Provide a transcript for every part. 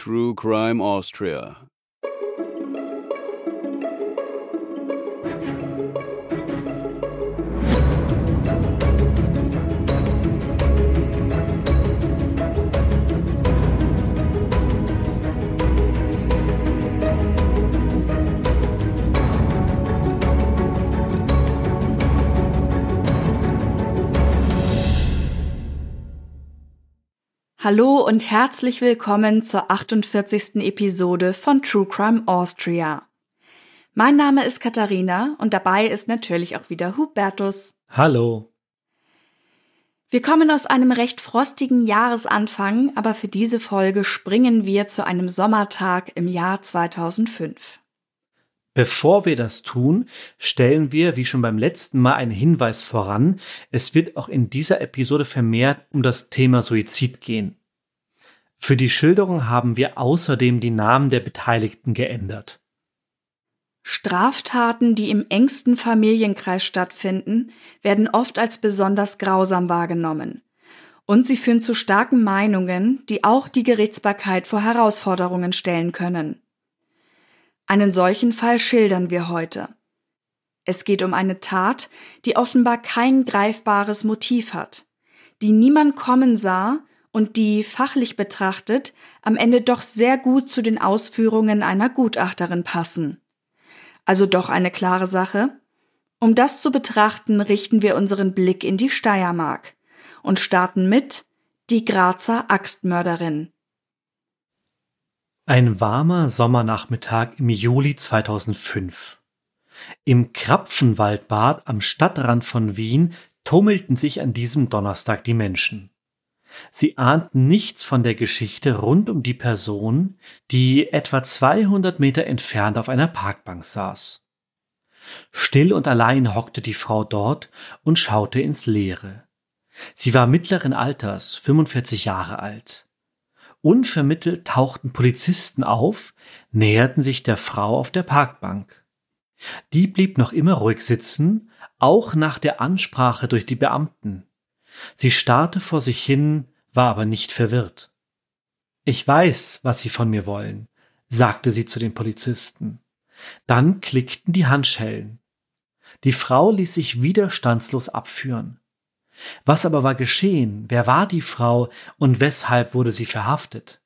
True Crime Austria. Hallo und herzlich willkommen zur 48. Episode von True Crime Austria. Mein Name ist Katharina und dabei ist natürlich auch wieder Hubertus. Hallo. Wir kommen aus einem recht frostigen Jahresanfang, aber für diese Folge springen wir zu einem Sommertag im Jahr 2005. Bevor wir das tun, stellen wir, wie schon beim letzten Mal, einen Hinweis voran. Es wird auch in dieser Episode vermehrt um das Thema Suizid gehen. Für die Schilderung haben wir außerdem die Namen der Beteiligten geändert. Straftaten, die im engsten Familienkreis stattfinden, werden oft als besonders grausam wahrgenommen. Und sie führen zu starken Meinungen, die auch die Gerichtsbarkeit vor Herausforderungen stellen können. Einen solchen Fall schildern wir heute. Es geht um eine Tat, die offenbar kein greifbares Motiv hat, die niemand kommen sah und die fachlich betrachtet am Ende doch sehr gut zu den Ausführungen einer Gutachterin passen. Also doch eine klare Sache. Um das zu betrachten, richten wir unseren Blick in die Steiermark und starten mit die Grazer Axtmörderin. Ein warmer Sommernachmittag im Juli 2005. Im Krapfenwaldbad am Stadtrand von Wien tummelten sich an diesem Donnerstag die Menschen. Sie ahnten nichts von der Geschichte rund um die Person, die etwa 200 Meter entfernt auf einer Parkbank saß. Still und allein hockte die Frau dort und schaute ins Leere. Sie war mittleren Alters, 45 Jahre alt. Unvermittelt tauchten Polizisten auf, näherten sich der Frau auf der Parkbank. Die blieb noch immer ruhig sitzen, auch nach der Ansprache durch die Beamten. Sie starrte vor sich hin, war aber nicht verwirrt. Ich weiß, was Sie von mir wollen, sagte sie zu den Polizisten. Dann klickten die Handschellen. Die Frau ließ sich widerstandslos abführen. Was aber war geschehen? Wer war die Frau und weshalb wurde sie verhaftet?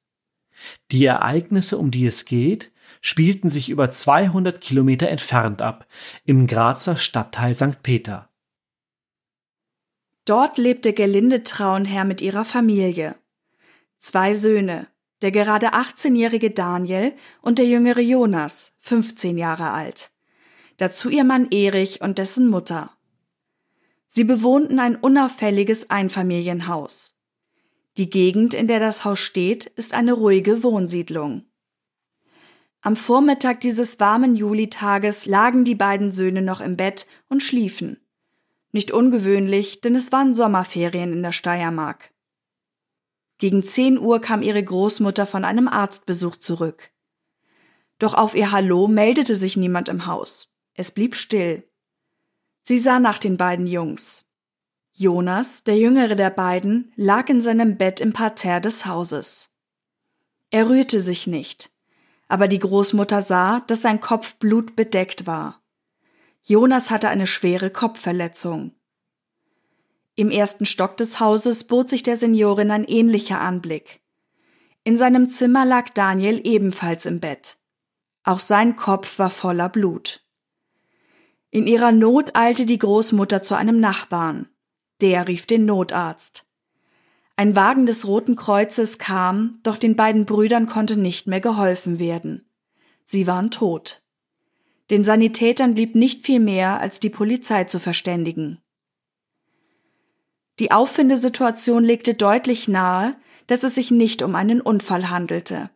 Die Ereignisse, um die es geht, spielten sich über 200 Kilometer entfernt ab, im Grazer Stadtteil St. Peter. Dort lebte Gelinde Traunherr mit ihrer Familie. Zwei Söhne, der gerade 18-jährige Daniel und der jüngere Jonas, 15 Jahre alt. Dazu ihr Mann Erich und dessen Mutter. Sie bewohnten ein unauffälliges Einfamilienhaus. Die Gegend, in der das Haus steht, ist eine ruhige Wohnsiedlung. Am Vormittag dieses warmen Julitages lagen die beiden Söhne noch im Bett und schliefen. Nicht ungewöhnlich, denn es waren Sommerferien in der Steiermark. Gegen zehn Uhr kam ihre Großmutter von einem Arztbesuch zurück. Doch auf ihr Hallo meldete sich niemand im Haus. Es blieb still. Sie sah nach den beiden Jungs. Jonas, der jüngere der beiden, lag in seinem Bett im Parterre des Hauses. Er rührte sich nicht, aber die Großmutter sah, dass sein Kopf blutbedeckt war. Jonas hatte eine schwere Kopfverletzung. Im ersten Stock des Hauses bot sich der Seniorin ein ähnlicher Anblick. In seinem Zimmer lag Daniel ebenfalls im Bett. Auch sein Kopf war voller Blut. In ihrer Not eilte die Großmutter zu einem Nachbarn. Der rief den Notarzt. Ein Wagen des Roten Kreuzes kam, doch den beiden Brüdern konnte nicht mehr geholfen werden. Sie waren tot. Den Sanitätern blieb nicht viel mehr, als die Polizei zu verständigen. Die Auffindesituation legte deutlich nahe, dass es sich nicht um einen Unfall handelte.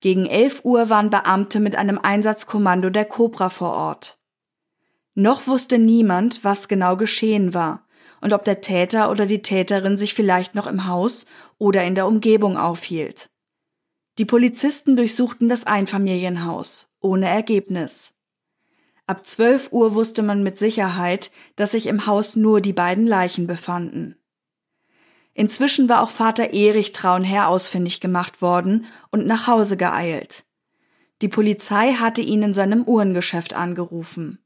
Gegen 11 Uhr waren Beamte mit einem Einsatzkommando der Cobra vor Ort. Noch wusste niemand, was genau geschehen war und ob der Täter oder die Täterin sich vielleicht noch im Haus oder in der Umgebung aufhielt. Die Polizisten durchsuchten das Einfamilienhaus, ohne Ergebnis. Ab 12 Uhr wusste man mit Sicherheit, dass sich im Haus nur die beiden Leichen befanden. Inzwischen war auch Vater Erich Traunherr ausfindig gemacht worden und nach Hause geeilt. Die Polizei hatte ihn in seinem Uhrengeschäft angerufen.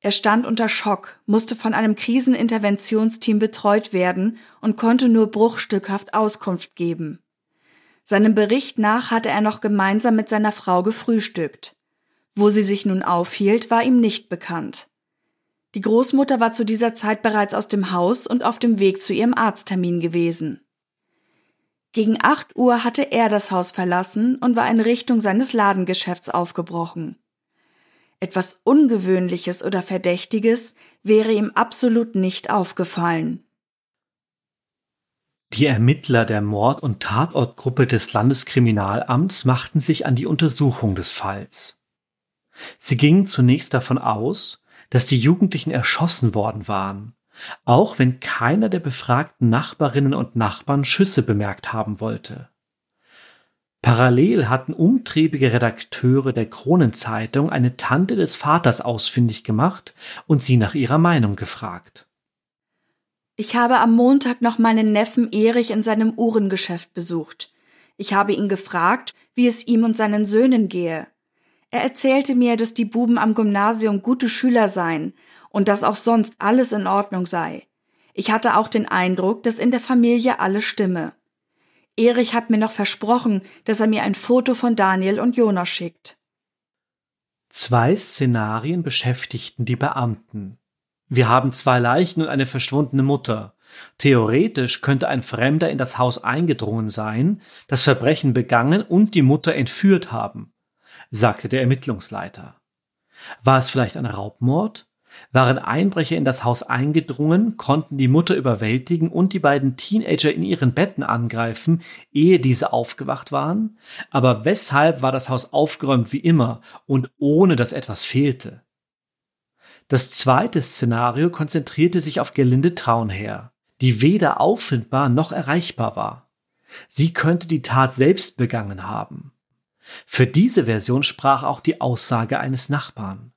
Er stand unter Schock, musste von einem Kriseninterventionsteam betreut werden und konnte nur bruchstückhaft Auskunft geben. Seinem Bericht nach hatte er noch gemeinsam mit seiner Frau gefrühstückt. Wo sie sich nun aufhielt, war ihm nicht bekannt. Die Großmutter war zu dieser Zeit bereits aus dem Haus und auf dem Weg zu ihrem Arzttermin gewesen. Gegen acht Uhr hatte er das Haus verlassen und war in Richtung seines Ladengeschäfts aufgebrochen. Etwas Ungewöhnliches oder Verdächtiges wäre ihm absolut nicht aufgefallen. Die Ermittler der Mord- und Tatortgruppe des Landeskriminalamts machten sich an die Untersuchung des Falls. Sie gingen zunächst davon aus, dass die Jugendlichen erschossen worden waren, auch wenn keiner der befragten Nachbarinnen und Nachbarn Schüsse bemerkt haben wollte. Parallel hatten umtriebige Redakteure der Kronenzeitung eine Tante des Vaters ausfindig gemacht und sie nach ihrer Meinung gefragt. Ich habe am Montag noch meinen Neffen Erich in seinem Uhrengeschäft besucht. Ich habe ihn gefragt, wie es ihm und seinen Söhnen gehe. Er erzählte mir, dass die Buben am Gymnasium gute Schüler seien und dass auch sonst alles in Ordnung sei. Ich hatte auch den Eindruck, dass in der Familie alles stimme. Erich hat mir noch versprochen, dass er mir ein Foto von Daniel und Jonas schickt. Zwei Szenarien beschäftigten die Beamten. Wir haben zwei Leichen und eine verschwundene Mutter. Theoretisch könnte ein Fremder in das Haus eingedrungen sein, das Verbrechen begangen und die Mutter entführt haben, sagte der Ermittlungsleiter. War es vielleicht ein Raubmord? Waren Einbrecher in das Haus eingedrungen, konnten die Mutter überwältigen und die beiden Teenager in ihren Betten angreifen, ehe diese aufgewacht waren? Aber weshalb war das Haus aufgeräumt wie immer und ohne dass etwas fehlte? Das zweite Szenario konzentrierte sich auf Gelinde Traunherr, die weder auffindbar noch erreichbar war. Sie könnte die Tat selbst begangen haben. Für diese Version sprach auch die Aussage eines Nachbarn.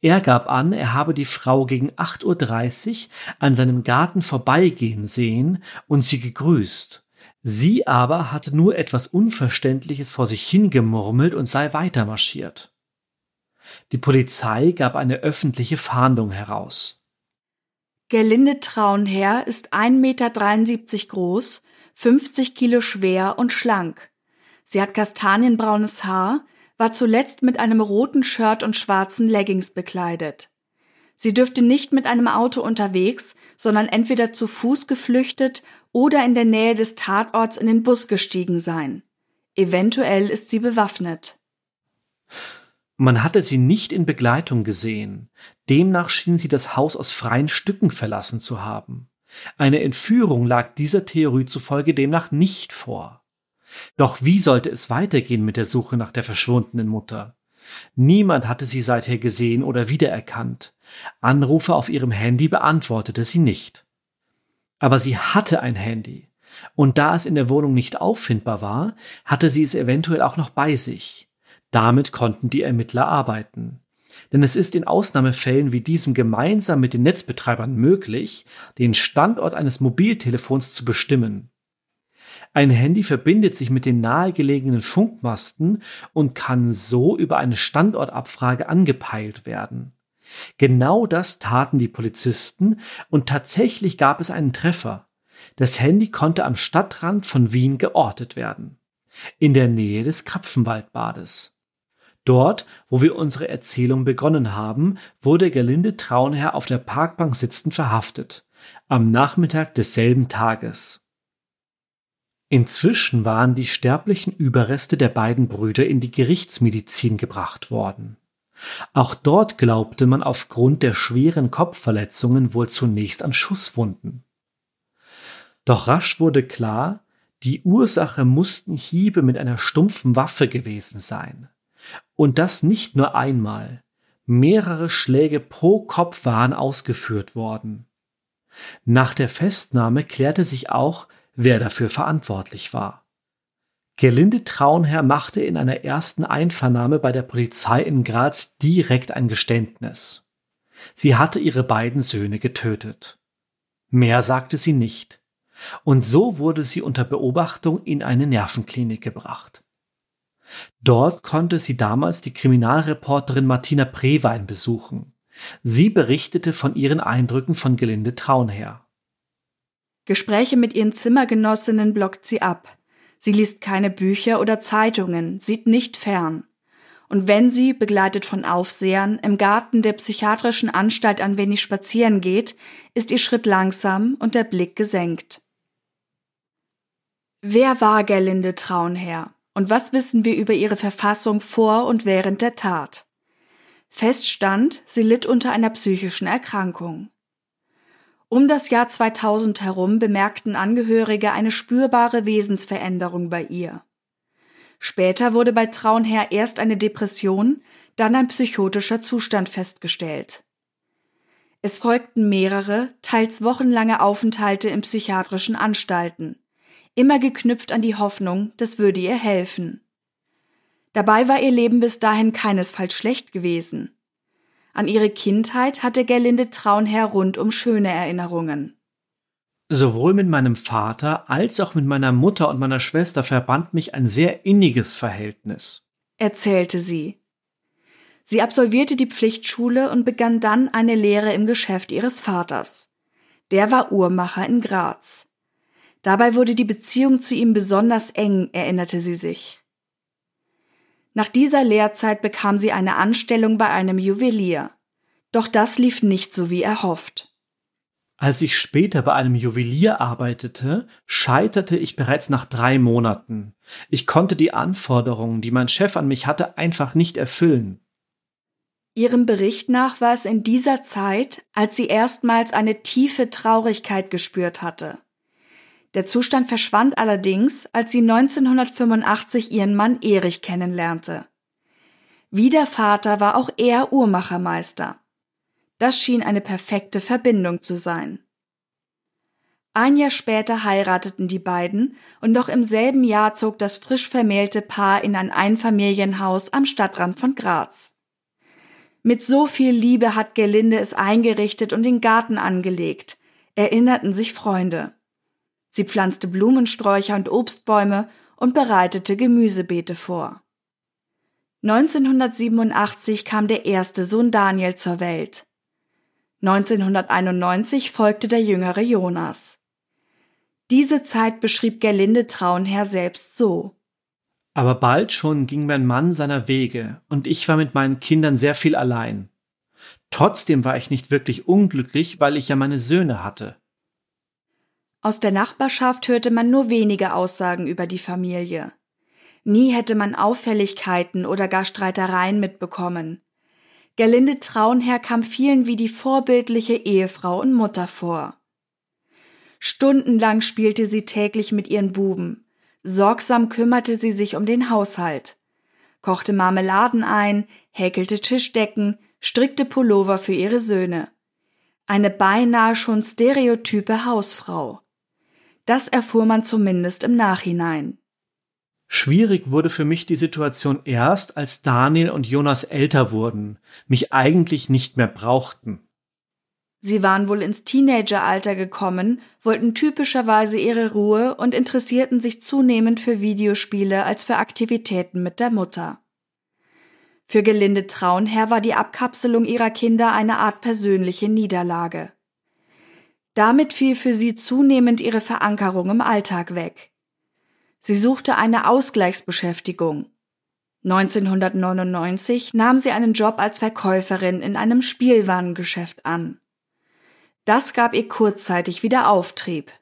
Er gab an, er habe die Frau gegen 8.30 Uhr an seinem Garten vorbeigehen sehen und sie gegrüßt. Sie aber hatte nur etwas Unverständliches vor sich hingemurmelt und sei weitermarschiert. Die Polizei gab eine öffentliche Fahndung heraus. Gerlinde Traunherr ist 1,73 Meter groß, 50 Kilo schwer und schlank. Sie hat kastanienbraunes Haar, war zuletzt mit einem roten Shirt und schwarzen Leggings bekleidet. Sie dürfte nicht mit einem Auto unterwegs, sondern entweder zu Fuß geflüchtet oder in der Nähe des Tatorts in den Bus gestiegen sein. Eventuell ist sie bewaffnet. Man hatte sie nicht in Begleitung gesehen. Demnach schien sie das Haus aus freien Stücken verlassen zu haben. Eine Entführung lag dieser Theorie zufolge demnach nicht vor. Doch wie sollte es weitergehen mit der Suche nach der verschwundenen Mutter? Niemand hatte sie seither gesehen oder wiedererkannt. Anrufe auf ihrem Handy beantwortete sie nicht. Aber sie hatte ein Handy. Und da es in der Wohnung nicht auffindbar war, hatte sie es eventuell auch noch bei sich. Damit konnten die Ermittler arbeiten. Denn es ist in Ausnahmefällen wie diesem gemeinsam mit den Netzbetreibern möglich, den Standort eines Mobiltelefons zu bestimmen. Ein Handy verbindet sich mit den nahegelegenen Funkmasten und kann so über eine Standortabfrage angepeilt werden. Genau das taten die Polizisten und tatsächlich gab es einen Treffer. Das Handy konnte am Stadtrand von Wien geortet werden. In der Nähe des Krapfenwaldbades. Dort, wo wir unsere Erzählung begonnen haben, wurde Gerlinde Traunherr auf der Parkbank sitzend verhaftet. Am Nachmittag desselben Tages. Inzwischen waren die sterblichen Überreste der beiden Brüder in die Gerichtsmedizin gebracht worden. Auch dort glaubte man aufgrund der schweren Kopfverletzungen wohl zunächst an Schusswunden. Doch rasch wurde klar, die Ursache mussten Hiebe mit einer stumpfen Waffe gewesen sein. Und das nicht nur einmal. Mehrere Schläge pro Kopf waren ausgeführt worden. Nach der Festnahme klärte sich auch, wer dafür verantwortlich war. Gerlinde Traunherr machte in einer ersten Einvernahme bei der Polizei in Graz direkt ein Geständnis. Sie hatte ihre beiden Söhne getötet. Mehr sagte sie nicht. Und so wurde sie unter Beobachtung in eine Nervenklinik gebracht. Dort konnte sie damals die Kriminalreporterin Martina Prewein besuchen. Sie berichtete von ihren Eindrücken von Gelinde Traunherr. Gespräche mit ihren Zimmergenossinnen blockt sie ab. Sie liest keine Bücher oder Zeitungen, sieht nicht fern. Und wenn sie, begleitet von Aufsehern, im Garten der psychiatrischen Anstalt ein wenig spazieren geht, ist ihr Schritt langsam und der Blick gesenkt. Wer war Gerlinde Traunherr? Und was wissen wir über ihre Verfassung vor und während der Tat? Feststand, sie litt unter einer psychischen Erkrankung. Um das Jahr 2000 herum bemerkten Angehörige eine spürbare Wesensveränderung bei ihr. Später wurde bei Traunherr erst eine Depression, dann ein psychotischer Zustand festgestellt. Es folgten mehrere, teils wochenlange Aufenthalte in psychiatrischen Anstalten, immer geknüpft an die Hoffnung, das würde ihr helfen. Dabei war ihr Leben bis dahin keinesfalls schlecht gewesen. An ihre Kindheit hatte Gerlinde Traunherr rundum schöne Erinnerungen. Sowohl mit meinem Vater als auch mit meiner Mutter und meiner Schwester verband mich ein sehr inniges Verhältnis, erzählte sie. Sie absolvierte die Pflichtschule und begann dann eine Lehre im Geschäft ihres Vaters. Der war Uhrmacher in Graz. Dabei wurde die Beziehung zu ihm besonders eng, erinnerte sie sich. Nach dieser Lehrzeit bekam sie eine Anstellung bei einem Juwelier. Doch das lief nicht so wie erhofft. Als ich später bei einem Juwelier arbeitete, scheiterte ich bereits nach drei Monaten. Ich konnte die Anforderungen, die mein Chef an mich hatte, einfach nicht erfüllen. Ihrem Bericht nach war es in dieser Zeit, als sie erstmals eine tiefe Traurigkeit gespürt hatte. Der Zustand verschwand allerdings, als sie 1985 ihren Mann Erich kennenlernte. Wie der Vater war auch er Uhrmachermeister. Das schien eine perfekte Verbindung zu sein. Ein Jahr später heirateten die beiden und noch im selben Jahr zog das frisch vermählte Paar in ein Einfamilienhaus am Stadtrand von Graz. Mit so viel Liebe hat Gelinde es eingerichtet und den Garten angelegt, erinnerten sich Freunde. Sie pflanzte Blumensträucher und Obstbäume und bereitete Gemüsebeete vor. 1987 kam der erste Sohn Daniel zur Welt. 1991 folgte der jüngere Jonas. Diese Zeit beschrieb Gerlinde Traunherr selbst so. Aber bald schon ging mein Mann seiner Wege und ich war mit meinen Kindern sehr viel allein. Trotzdem war ich nicht wirklich unglücklich, weil ich ja meine Söhne hatte. Aus der Nachbarschaft hörte man nur wenige Aussagen über die Familie. Nie hätte man Auffälligkeiten oder gar Streitereien mitbekommen. Gerlinde Traunherr kam vielen wie die vorbildliche Ehefrau und Mutter vor. Stundenlang spielte sie täglich mit ihren Buben. Sorgsam kümmerte sie sich um den Haushalt. Kochte Marmeladen ein, häkelte Tischdecken, strickte Pullover für ihre Söhne. Eine beinahe schon stereotype Hausfrau. Das erfuhr man zumindest im Nachhinein. Schwierig wurde für mich die Situation erst, als Daniel und Jonas älter wurden, mich eigentlich nicht mehr brauchten. Sie waren wohl ins Teenageralter gekommen, wollten typischerweise ihre Ruhe und interessierten sich zunehmend für Videospiele als für Aktivitäten mit der Mutter. Für Gelinde Traunherr war die Abkapselung ihrer Kinder eine Art persönliche Niederlage. Damit fiel für sie zunehmend ihre Verankerung im Alltag weg. Sie suchte eine Ausgleichsbeschäftigung. 1999 nahm sie einen Job als Verkäuferin in einem Spielwarengeschäft an. Das gab ihr kurzzeitig wieder Auftrieb.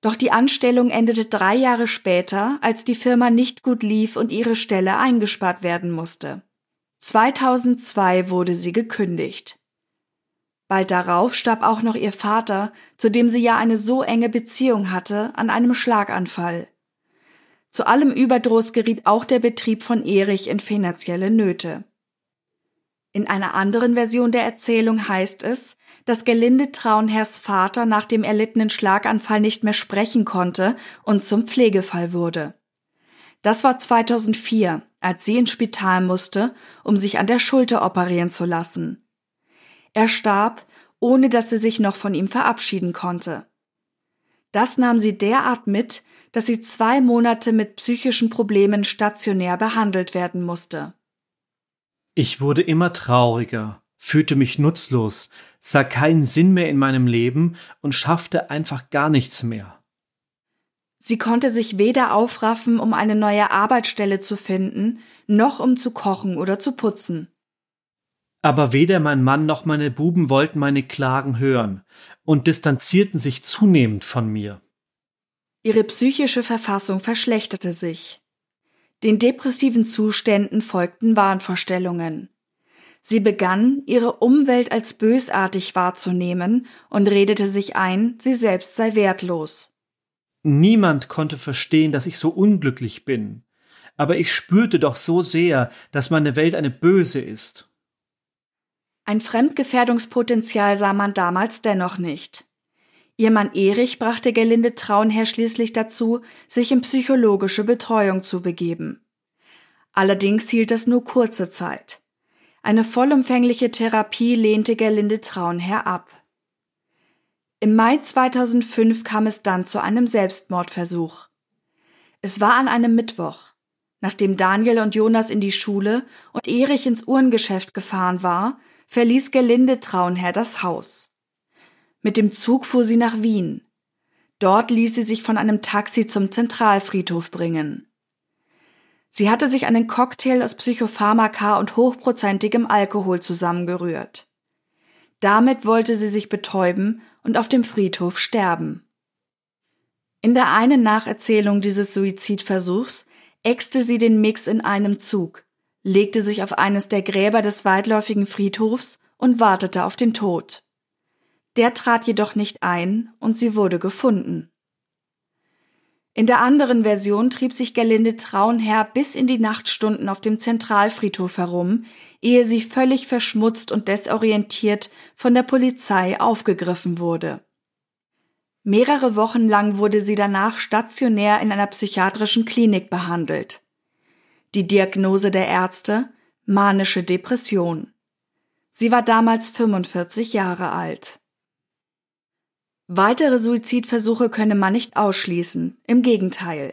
Doch die Anstellung endete drei Jahre später, als die Firma nicht gut lief und ihre Stelle eingespart werden musste. 2002 wurde sie gekündigt. Bald darauf starb auch noch ihr Vater, zu dem sie ja eine so enge Beziehung hatte, an einem Schlaganfall. Zu allem Überdruss geriet auch der Betrieb von Erich in finanzielle Nöte. In einer anderen Version der Erzählung heißt es, dass Gelinde Traunherrs Vater nach dem erlittenen Schlaganfall nicht mehr sprechen konnte und zum Pflegefall wurde. Das war 2004, als sie ins Spital musste, um sich an der Schulter operieren zu lassen. Er starb, ohne dass sie sich noch von ihm verabschieden konnte. Das nahm sie derart mit, dass sie zwei Monate mit psychischen Problemen stationär behandelt werden musste. Ich wurde immer trauriger, fühlte mich nutzlos, sah keinen Sinn mehr in meinem Leben und schaffte einfach gar nichts mehr. Sie konnte sich weder aufraffen, um eine neue Arbeitsstelle zu finden, noch um zu kochen oder zu putzen. Aber weder mein Mann noch meine Buben wollten meine Klagen hören und distanzierten sich zunehmend von mir. Ihre psychische Verfassung verschlechterte sich. Den depressiven Zuständen folgten Wahnvorstellungen. Sie begann, ihre Umwelt als bösartig wahrzunehmen und redete sich ein, sie selbst sei wertlos. Niemand konnte verstehen, dass ich so unglücklich bin, aber ich spürte doch so sehr, dass meine Welt eine böse ist. Ein Fremdgefährdungspotenzial sah man damals dennoch nicht. Ihr Mann Erich brachte Gelinde Traunherr schließlich dazu, sich in psychologische Betreuung zu begeben. Allerdings hielt das nur kurze Zeit. Eine vollumfängliche Therapie lehnte Gerlinde Traunherr ab. Im Mai 2005 kam es dann zu einem Selbstmordversuch. Es war an einem Mittwoch. Nachdem Daniel und Jonas in die Schule und Erich ins Uhrengeschäft gefahren war, verließ Gelinde Traunherr das Haus. Mit dem Zug fuhr sie nach Wien. Dort ließ sie sich von einem Taxi zum Zentralfriedhof bringen. Sie hatte sich einen Cocktail aus Psychopharmaka und hochprozentigem Alkohol zusammengerührt. Damit wollte sie sich betäuben und auf dem Friedhof sterben. In der einen Nacherzählung dieses Suizidversuchs äxte sie den Mix in einem Zug, legte sich auf eines der Gräber des weitläufigen Friedhofs und wartete auf den Tod. Der trat jedoch nicht ein und sie wurde gefunden. In der anderen Version trieb sich Gerlinde Traunherr bis in die Nachtstunden auf dem Zentralfriedhof herum, ehe sie völlig verschmutzt und desorientiert von der Polizei aufgegriffen wurde. Mehrere Wochen lang wurde sie danach stationär in einer psychiatrischen Klinik behandelt. Die Diagnose der Ärzte manische Depression. Sie war damals 45 Jahre alt. Weitere Suizidversuche könne man nicht ausschließen, im Gegenteil.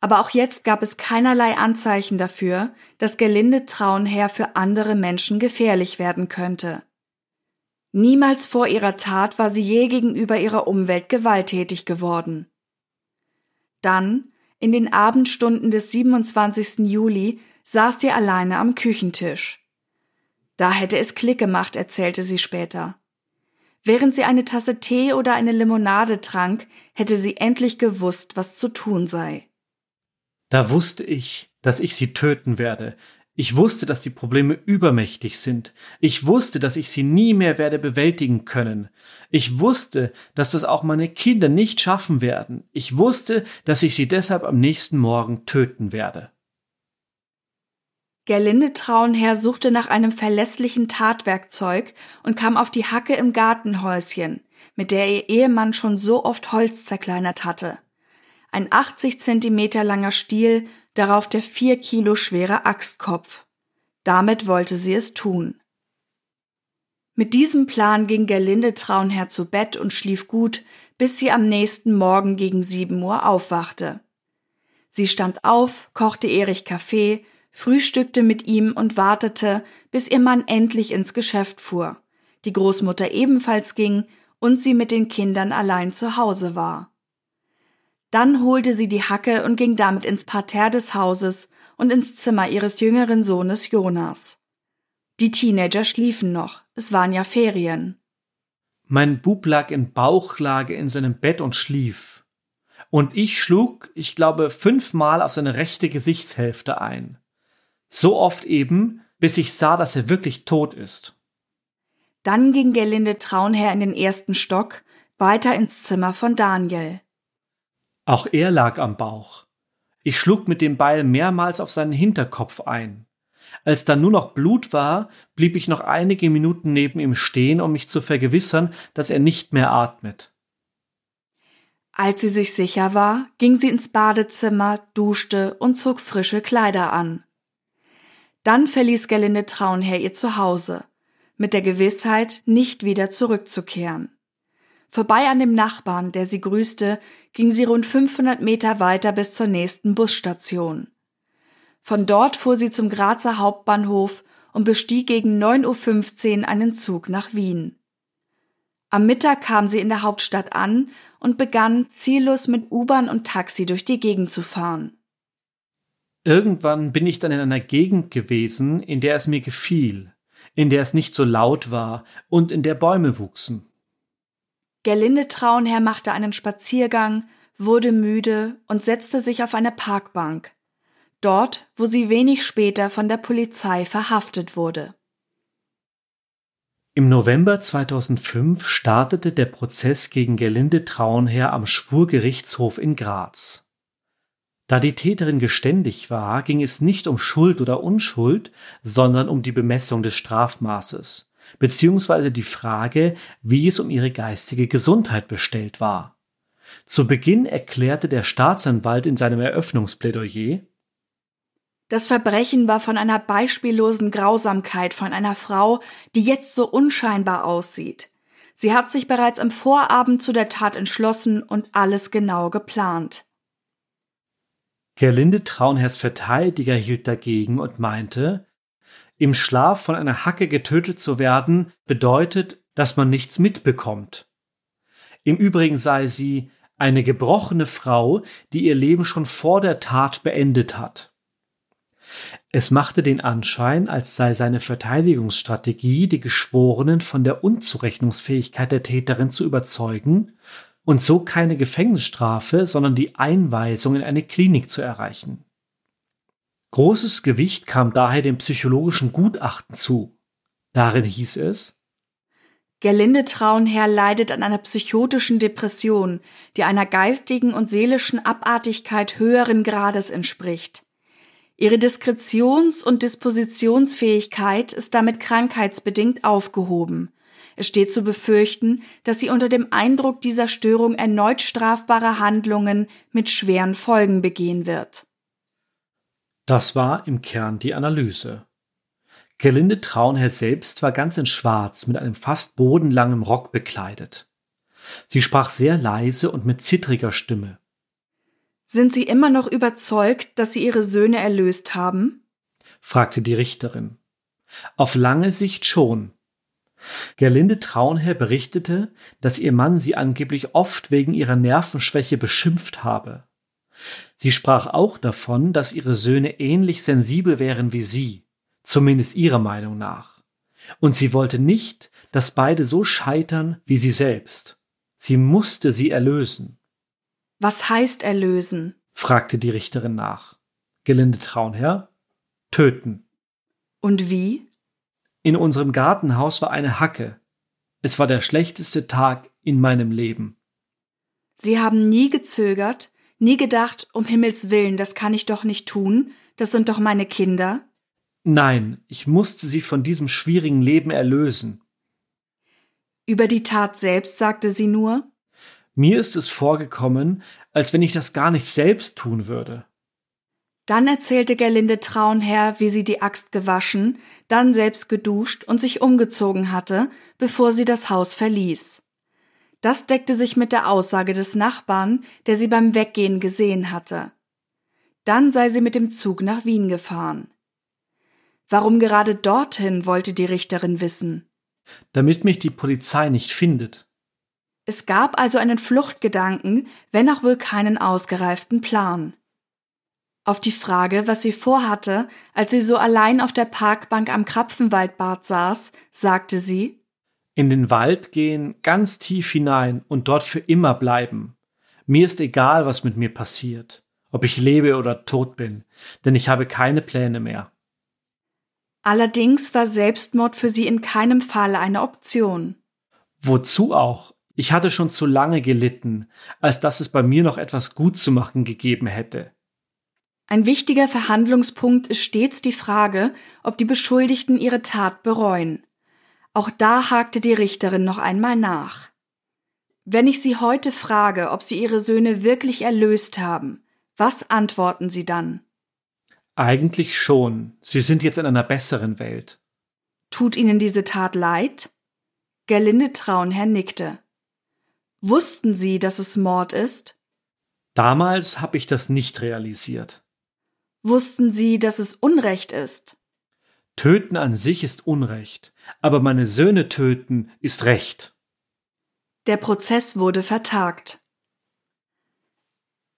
Aber auch jetzt gab es keinerlei Anzeichen dafür, dass Gelinde Traunherr für andere Menschen gefährlich werden könnte. Niemals vor ihrer Tat war sie je gegenüber ihrer Umwelt gewalttätig geworden. Dann, in den Abendstunden des 27. Juli saß sie alleine am Küchentisch. Da hätte es Klick gemacht, erzählte sie später. Während sie eine Tasse Tee oder eine Limonade trank, hätte sie endlich gewusst, was zu tun sei. Da wusste ich, dass ich sie töten werde. Ich wusste, dass die Probleme übermächtig sind. Ich wusste, dass ich sie nie mehr werde bewältigen können. Ich wusste, dass das auch meine Kinder nicht schaffen werden. Ich wusste, dass ich sie deshalb am nächsten Morgen töten werde. Gerlinde Traunherr suchte nach einem verlässlichen Tatwerkzeug und kam auf die Hacke im Gartenhäuschen, mit der ihr Ehemann schon so oft Holz zerkleinert hatte. Ein 80 Zentimeter langer Stiel darauf der vier Kilo schwere Axtkopf. Damit wollte sie es tun. Mit diesem Plan ging Gerlinde Traunherr zu Bett und schlief gut, bis sie am nächsten Morgen gegen sieben Uhr aufwachte. Sie stand auf, kochte Erich Kaffee, frühstückte mit ihm und wartete, bis ihr Mann endlich ins Geschäft fuhr, die Großmutter ebenfalls ging und sie mit den Kindern allein zu Hause war. Dann holte sie die Hacke und ging damit ins Parterre des Hauses und ins Zimmer ihres jüngeren Sohnes Jonas. Die Teenager schliefen noch, es waren ja Ferien. Mein Bub lag in Bauchlage in seinem Bett und schlief. Und ich schlug, ich glaube, fünfmal auf seine rechte Gesichtshälfte ein. So oft eben, bis ich sah, dass er wirklich tot ist. Dann ging Gerlinde Traunherr in den ersten Stock, weiter ins Zimmer von Daniel. Auch er lag am Bauch. Ich schlug mit dem Beil mehrmals auf seinen Hinterkopf ein. Als dann nur noch Blut war, blieb ich noch einige Minuten neben ihm stehen, um mich zu vergewissern, dass er nicht mehr atmet. Als sie sich sicher war, ging sie ins Badezimmer, duschte und zog frische Kleider an. Dann verließ Gerlinde Traunherr ihr Zuhause, mit der Gewissheit, nicht wieder zurückzukehren. Vorbei an dem Nachbarn, der sie grüßte, ging sie rund 500 Meter weiter bis zur nächsten Busstation. Von dort fuhr sie zum Grazer Hauptbahnhof und bestieg gegen 9.15 Uhr einen Zug nach Wien. Am Mittag kam sie in der Hauptstadt an und begann ziellos mit U-Bahn und Taxi durch die Gegend zu fahren. Irgendwann bin ich dann in einer Gegend gewesen, in der es mir gefiel, in der es nicht so laut war und in der Bäume wuchsen. Gerlinde Traunherr machte einen Spaziergang, wurde müde und setzte sich auf eine Parkbank, dort, wo sie wenig später von der Polizei verhaftet wurde. Im November 2005 startete der Prozess gegen Gerlinde Traunherr am Schwurgerichtshof in Graz. Da die Täterin geständig war, ging es nicht um Schuld oder Unschuld, sondern um die Bemessung des Strafmaßes, beziehungsweise die Frage, wie es um ihre geistige Gesundheit bestellt war. Zu Beginn erklärte der Staatsanwalt in seinem Eröffnungsplädoyer, das Verbrechen war von einer beispiellosen Grausamkeit von einer Frau, die jetzt so unscheinbar aussieht. Sie hat sich bereits am Vorabend zu der Tat entschlossen und alles genau geplant. Gerlinde Traunherrs Verteidiger hielt dagegen und meinte, im Schlaf von einer Hacke getötet zu werden, bedeutet, dass man nichts mitbekommt. Im Übrigen sei sie eine gebrochene Frau, die ihr Leben schon vor der Tat beendet hat. Es machte den Anschein, als sei seine Verteidigungsstrategie, die Geschworenen von der Unzurechnungsfähigkeit der Täterin zu überzeugen und so keine Gefängnisstrafe, sondern die Einweisung in eine Klinik zu erreichen. Großes Gewicht kam daher dem psychologischen Gutachten zu. Darin hieß es, Gerlinde Traunherr leidet an einer psychotischen Depression, die einer geistigen und seelischen Abartigkeit höheren Grades entspricht. Ihre Diskretions- und Dispositionsfähigkeit ist damit krankheitsbedingt aufgehoben. Es steht zu befürchten, dass sie unter dem Eindruck dieser Störung erneut strafbare Handlungen mit schweren Folgen begehen wird. Das war im Kern die Analyse. Gerlinde Traunherr selbst war ganz in Schwarz mit einem fast bodenlangen Rock bekleidet. Sie sprach sehr leise und mit zittriger Stimme. Sind Sie immer noch überzeugt, dass Sie Ihre Söhne erlöst haben? fragte die Richterin. Auf lange Sicht schon, Gerlinde Traunherr berichtete, dass ihr Mann sie angeblich oft wegen ihrer Nervenschwäche beschimpft habe. Sie sprach auch davon, dass ihre Söhne ähnlich sensibel wären wie sie, zumindest ihrer Meinung nach. Und sie wollte nicht, dass beide so scheitern wie sie selbst. Sie musste sie erlösen. Was heißt erlösen? fragte die Richterin nach. Gelinde Traunherr, töten. Und wie? In unserem Gartenhaus war eine Hacke. Es war der schlechteste Tag in meinem Leben. Sie haben nie gezögert, nie gedacht, um Himmels willen, das kann ich doch nicht tun, das sind doch meine Kinder? Nein, ich musste sie von diesem schwierigen Leben erlösen. Über die Tat selbst sagte sie nur Mir ist es vorgekommen, als wenn ich das gar nicht selbst tun würde. Dann erzählte Gerlinde Traunherr, wie sie die Axt gewaschen, dann selbst geduscht und sich umgezogen hatte, bevor sie das Haus verließ. Das deckte sich mit der Aussage des Nachbarn, der sie beim Weggehen gesehen hatte. Dann sei sie mit dem Zug nach Wien gefahren. Warum gerade dorthin, wollte die Richterin wissen. Damit mich die Polizei nicht findet. Es gab also einen Fluchtgedanken, wenn auch wohl keinen ausgereiften Plan. Auf die Frage, was sie vorhatte, als sie so allein auf der Parkbank am Krapfenwaldbad saß, sagte sie In den Wald gehen, ganz tief hinein und dort für immer bleiben. Mir ist egal, was mit mir passiert, ob ich lebe oder tot bin, denn ich habe keine Pläne mehr. Allerdings war Selbstmord für sie in keinem Fall eine Option. Wozu auch? Ich hatte schon zu lange gelitten, als dass es bei mir noch etwas gut zu machen gegeben hätte. Ein wichtiger Verhandlungspunkt ist stets die Frage, ob die Beschuldigten ihre Tat bereuen. Auch da hakte die Richterin noch einmal nach. Wenn ich Sie heute frage, ob Sie Ihre Söhne wirklich erlöst haben, was antworten Sie dann? Eigentlich schon. Sie sind jetzt in einer besseren Welt. Tut Ihnen diese Tat leid? Gerlinde Traunherr nickte. Wussten Sie, dass es Mord ist? Damals habe ich das nicht realisiert. Wussten Sie, dass es Unrecht ist? Töten an sich ist Unrecht, aber meine Söhne töten ist Recht. Der Prozess wurde vertagt.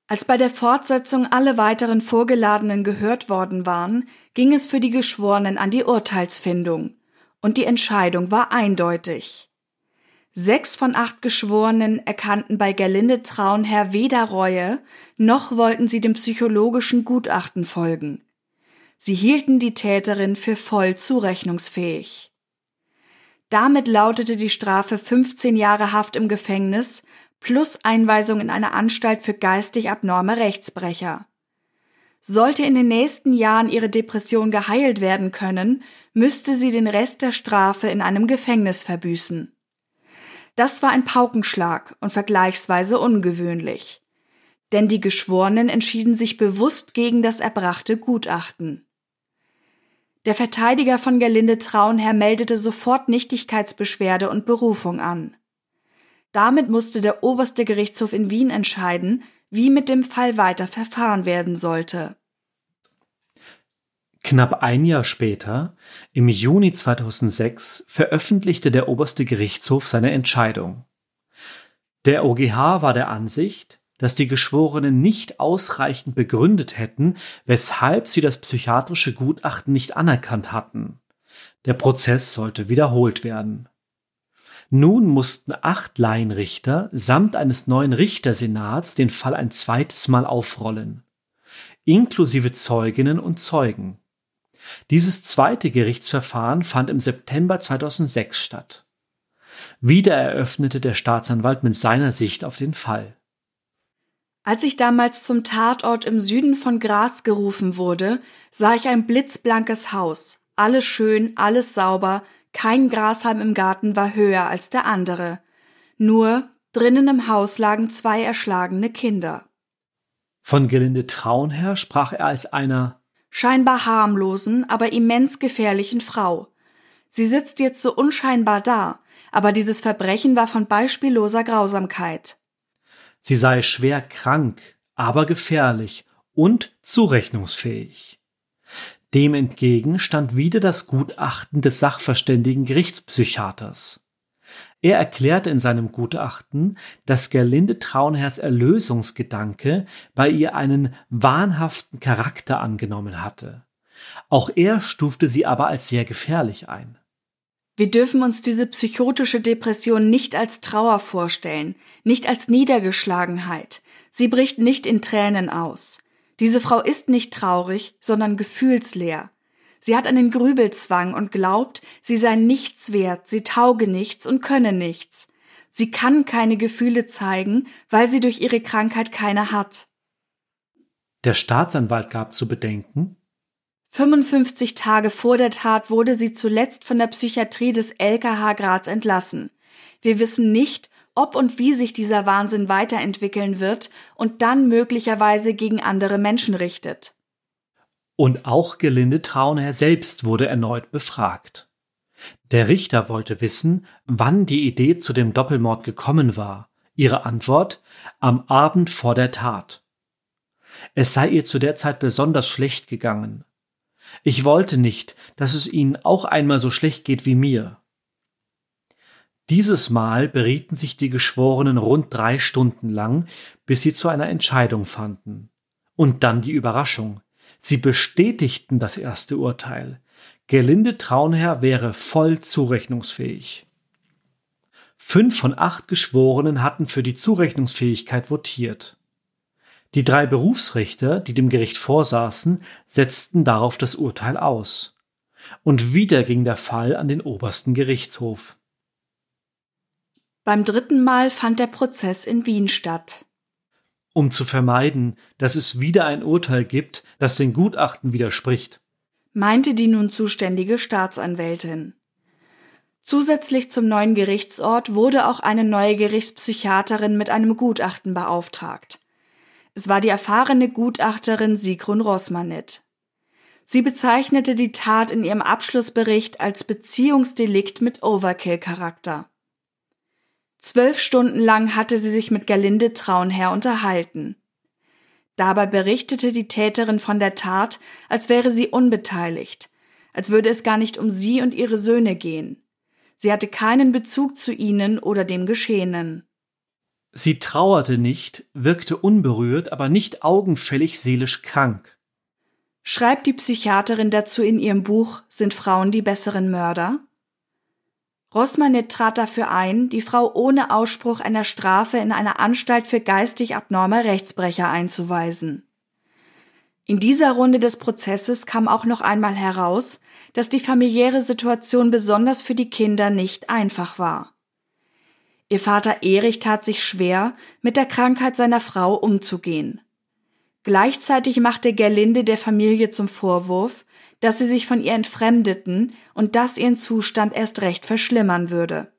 Als bei der Fortsetzung alle weiteren Vorgeladenen gehört worden waren, ging es für die Geschworenen an die Urteilsfindung, und die Entscheidung war eindeutig. Sechs von acht Geschworenen erkannten bei Gerlinde Traunherr weder Reue, noch wollten sie dem psychologischen Gutachten folgen. Sie hielten die Täterin für voll zurechnungsfähig. Damit lautete die Strafe 15 Jahre Haft im Gefängnis plus Einweisung in eine Anstalt für geistig abnorme Rechtsbrecher. Sollte in den nächsten Jahren ihre Depression geheilt werden können, müsste sie den Rest der Strafe in einem Gefängnis verbüßen. Das war ein Paukenschlag und vergleichsweise ungewöhnlich. Denn die Geschworenen entschieden sich bewusst gegen das erbrachte Gutachten. Der Verteidiger von Gerlinde Traunherr meldete sofort Nichtigkeitsbeschwerde und Berufung an. Damit musste der oberste Gerichtshof in Wien entscheiden, wie mit dem Fall weiter verfahren werden sollte. Knapp ein Jahr später, im Juni 2006, veröffentlichte der oberste Gerichtshof seine Entscheidung. Der OGH war der Ansicht, dass die Geschworenen nicht ausreichend begründet hätten, weshalb sie das psychiatrische Gutachten nicht anerkannt hatten. Der Prozess sollte wiederholt werden. Nun mussten acht Laienrichter samt eines neuen Richtersenats den Fall ein zweites Mal aufrollen, inklusive Zeuginnen und Zeugen. Dieses zweite Gerichtsverfahren fand im September 2006 statt. Wieder eröffnete der Staatsanwalt mit seiner Sicht auf den Fall. Als ich damals zum Tatort im Süden von Graz gerufen wurde, sah ich ein blitzblankes Haus, alles schön, alles sauber, kein Grashalm im Garten war höher als der andere. Nur drinnen im Haus lagen zwei erschlagene Kinder. Von Gelinde Traunherr sprach er als einer scheinbar harmlosen, aber immens gefährlichen Frau. Sie sitzt jetzt so unscheinbar da, aber dieses Verbrechen war von beispielloser Grausamkeit. Sie sei schwer krank, aber gefährlich und zurechnungsfähig. Dem entgegen stand wieder das Gutachten des sachverständigen Gerichtspsychiaters. Er erklärte in seinem Gutachten, dass Gerlinde Traunherrs Erlösungsgedanke bei ihr einen wahnhaften Charakter angenommen hatte. Auch er stufte sie aber als sehr gefährlich ein. Wir dürfen uns diese psychotische Depression nicht als Trauer vorstellen, nicht als Niedergeschlagenheit. Sie bricht nicht in Tränen aus. Diese Frau ist nicht traurig, sondern gefühlsleer. Sie hat einen Grübelzwang und glaubt, sie sei nichts wert, sie tauge nichts und könne nichts. Sie kann keine Gefühle zeigen, weil sie durch ihre Krankheit keine hat. Der Staatsanwalt gab zu bedenken, 55 Tage vor der Tat wurde sie zuletzt von der Psychiatrie des LKH Graz entlassen. Wir wissen nicht, ob und wie sich dieser Wahnsinn weiterentwickeln wird und dann möglicherweise gegen andere Menschen richtet. Und auch Gelinde Trauner selbst wurde erneut befragt. Der Richter wollte wissen, wann die Idee zu dem Doppelmord gekommen war. Ihre Antwort am Abend vor der Tat. Es sei ihr zu der Zeit besonders schlecht gegangen. Ich wollte nicht, dass es ihnen auch einmal so schlecht geht wie mir. Dieses Mal berieten sich die Geschworenen rund drei Stunden lang, bis sie zu einer Entscheidung fanden. Und dann die Überraschung. Sie bestätigten das erste Urteil. Gelinde Traunherr wäre voll zurechnungsfähig. Fünf von acht Geschworenen hatten für die Zurechnungsfähigkeit votiert. Die drei Berufsrichter, die dem Gericht vorsaßen, setzten darauf das Urteil aus. Und wieder ging der Fall an den obersten Gerichtshof. Beim dritten Mal fand der Prozess in Wien statt. Um zu vermeiden, dass es wieder ein Urteil gibt, das den Gutachten widerspricht, meinte die nun zuständige Staatsanwältin. Zusätzlich zum neuen Gerichtsort wurde auch eine neue Gerichtspsychiaterin mit einem Gutachten beauftragt. Es war die erfahrene Gutachterin Sigrun Rossmanit. Sie bezeichnete die Tat in ihrem Abschlussbericht als Beziehungsdelikt mit Overkill-Charakter. Zwölf Stunden lang hatte sie sich mit Gerlinde Traunherr unterhalten. Dabei berichtete die Täterin von der Tat, als wäre sie unbeteiligt, als würde es gar nicht um sie und ihre Söhne gehen. Sie hatte keinen Bezug zu ihnen oder dem Geschehenen. Sie trauerte nicht, wirkte unberührt, aber nicht augenfällig seelisch krank. Schreibt die Psychiaterin dazu in ihrem Buch Sind Frauen die besseren Mörder? Rossmann trat dafür ein, die Frau ohne Ausspruch einer Strafe in eine Anstalt für geistig abnorme Rechtsbrecher einzuweisen. In dieser Runde des Prozesses kam auch noch einmal heraus, dass die familiäre Situation besonders für die Kinder nicht einfach war. Ihr Vater Erich tat sich schwer, mit der Krankheit seiner Frau umzugehen. Gleichzeitig machte Gerlinde der Familie zum Vorwurf, dass sie sich von ihr entfremdeten und das ihren Zustand erst recht verschlimmern würde.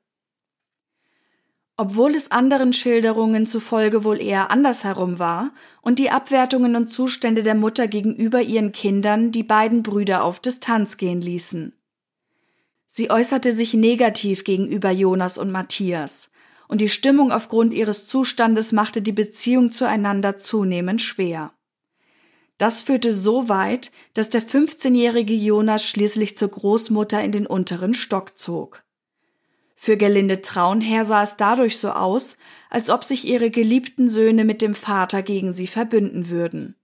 Obwohl es anderen Schilderungen zufolge wohl eher andersherum war und die Abwertungen und Zustände der Mutter gegenüber ihren Kindern die beiden Brüder auf Distanz gehen ließen. Sie äußerte sich negativ gegenüber Jonas und Matthias, und die Stimmung aufgrund ihres Zustandes machte die Beziehung zueinander zunehmend schwer. Das führte so weit, dass der 15-jährige Jonas schließlich zur Großmutter in den unteren Stock zog. Für Gelinde Traunherr sah es dadurch so aus, als ob sich ihre geliebten Söhne mit dem Vater gegen sie verbünden würden.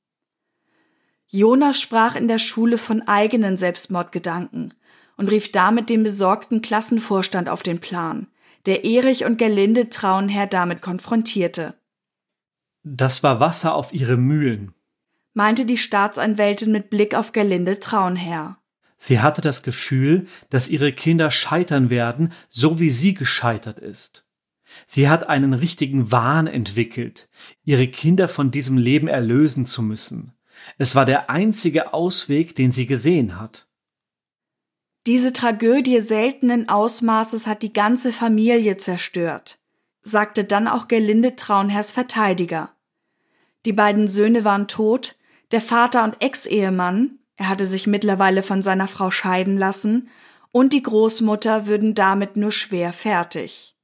Jonas sprach in der Schule von eigenen Selbstmordgedanken und rief damit den besorgten Klassenvorstand auf den Plan, der Erich und Gelinde Traunherr damit konfrontierte. Das war Wasser auf ihre Mühlen, meinte die Staatsanwältin mit Blick auf Gerlinde Traunherr. Sie hatte das Gefühl, dass ihre Kinder scheitern werden, so wie sie gescheitert ist. Sie hat einen richtigen Wahn entwickelt, ihre Kinder von diesem Leben erlösen zu müssen. Es war der einzige Ausweg, den sie gesehen hat. Diese Tragödie seltenen Ausmaßes hat die ganze Familie zerstört, sagte dann auch Gerlinde Traunherrs Verteidiger. Die beiden Söhne waren tot, der Vater und Ex-Ehemann, er hatte sich mittlerweile von seiner Frau scheiden lassen, und die Großmutter würden damit nur schwer fertig.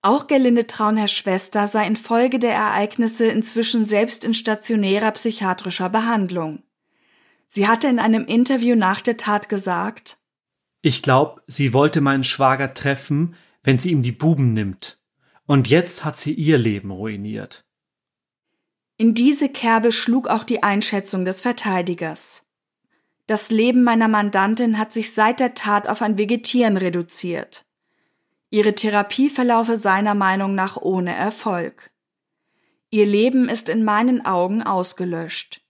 Auch Gerlinde Traunherrs Schwester sei infolge der Ereignisse inzwischen selbst in stationärer psychiatrischer Behandlung. Sie hatte in einem Interview nach der Tat gesagt, Ich glaube, sie wollte meinen Schwager treffen, wenn sie ihm die Buben nimmt. Und jetzt hat sie ihr Leben ruiniert. In diese Kerbe schlug auch die Einschätzung des Verteidigers. Das Leben meiner Mandantin hat sich seit der Tat auf ein Vegetieren reduziert. Ihre Therapie verlaufe seiner Meinung nach ohne Erfolg. Ihr Leben ist in meinen Augen ausgelöscht.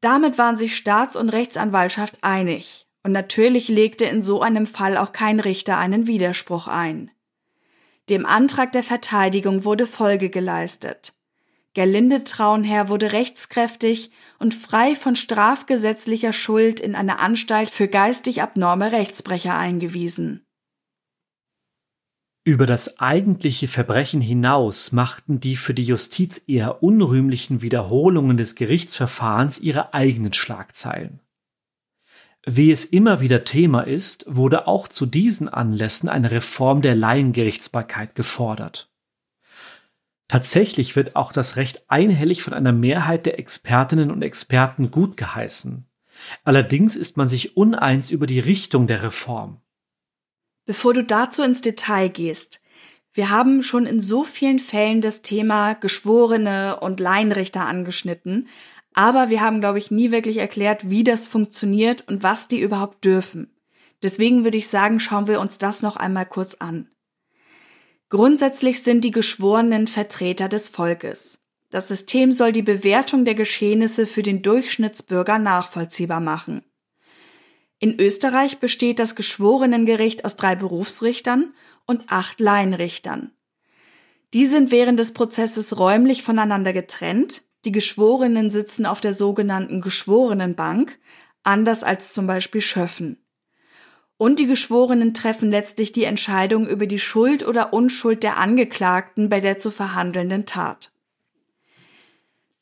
Damit waren sich Staats- und Rechtsanwaltschaft einig, und natürlich legte in so einem Fall auch kein Richter einen Widerspruch ein. Dem Antrag der Verteidigung wurde Folge geleistet. Gerlinde Traunherr wurde rechtskräftig und frei von strafgesetzlicher Schuld in eine Anstalt für geistig abnorme Rechtsbrecher eingewiesen. Über das eigentliche Verbrechen hinaus machten die für die Justiz eher unrühmlichen Wiederholungen des Gerichtsverfahrens ihre eigenen Schlagzeilen. Wie es immer wieder Thema ist, wurde auch zu diesen Anlässen eine Reform der Laiengerichtsbarkeit gefordert. Tatsächlich wird auch das Recht einhellig von einer Mehrheit der Expertinnen und Experten gutgeheißen. Allerdings ist man sich uneins über die Richtung der Reform. Bevor du dazu ins Detail gehst, wir haben schon in so vielen Fällen das Thema Geschworene und Laienrichter angeschnitten, aber wir haben, glaube ich, nie wirklich erklärt, wie das funktioniert und was die überhaupt dürfen. Deswegen würde ich sagen, schauen wir uns das noch einmal kurz an. Grundsätzlich sind die Geschworenen Vertreter des Volkes. Das System soll die Bewertung der Geschehnisse für den Durchschnittsbürger nachvollziehbar machen. In Österreich besteht das Geschworenengericht aus drei Berufsrichtern und acht Laienrichtern. Die sind während des Prozesses räumlich voneinander getrennt. Die Geschworenen sitzen auf der sogenannten Geschworenenbank, anders als zum Beispiel Schöffen und die Geschworenen treffen letztlich die Entscheidung über die Schuld oder Unschuld der Angeklagten bei der zu verhandelnden Tat.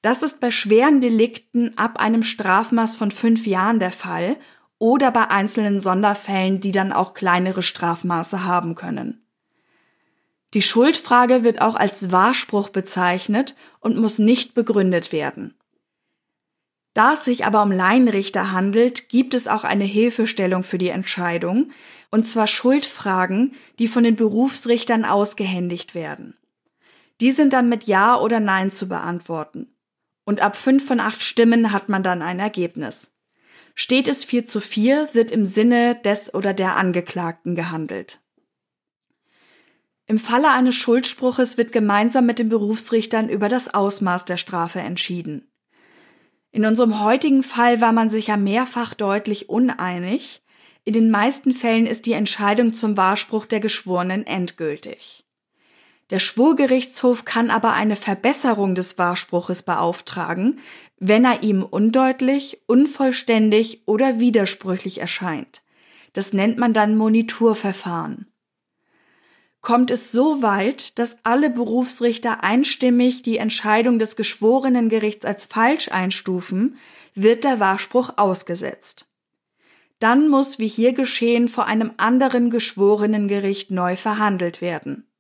Das ist bei schweren Delikten ab einem Strafmaß von fünf Jahren der Fall oder bei einzelnen Sonderfällen, die dann auch kleinere Strafmaße haben können. Die Schuldfrage wird auch als Wahrspruch bezeichnet und muss nicht begründet werden. Da es sich aber um Laienrichter handelt, gibt es auch eine Hilfestellung für die Entscheidung, und zwar Schuldfragen, die von den Berufsrichtern ausgehändigt werden. Die sind dann mit Ja oder Nein zu beantworten. Und ab fünf von acht Stimmen hat man dann ein Ergebnis. Steht es vier zu vier, wird im Sinne des oder der Angeklagten gehandelt. Im Falle eines Schuldspruches wird gemeinsam mit den Berufsrichtern über das Ausmaß der Strafe entschieden. In unserem heutigen Fall war man sich ja mehrfach deutlich uneinig. In den meisten Fällen ist die Entscheidung zum Wahrspruch der Geschworenen endgültig. Der Schwurgerichtshof kann aber eine Verbesserung des Wahrspruches beauftragen, wenn er ihm undeutlich, unvollständig oder widersprüchlich erscheint. Das nennt man dann Monitorverfahren kommt es so weit, dass alle Berufsrichter einstimmig die Entscheidung des Geschworenengerichts als falsch einstufen, wird der Wahrspruch ausgesetzt. Dann muss, wie hier geschehen, vor einem anderen Geschworenengericht neu verhandelt werden.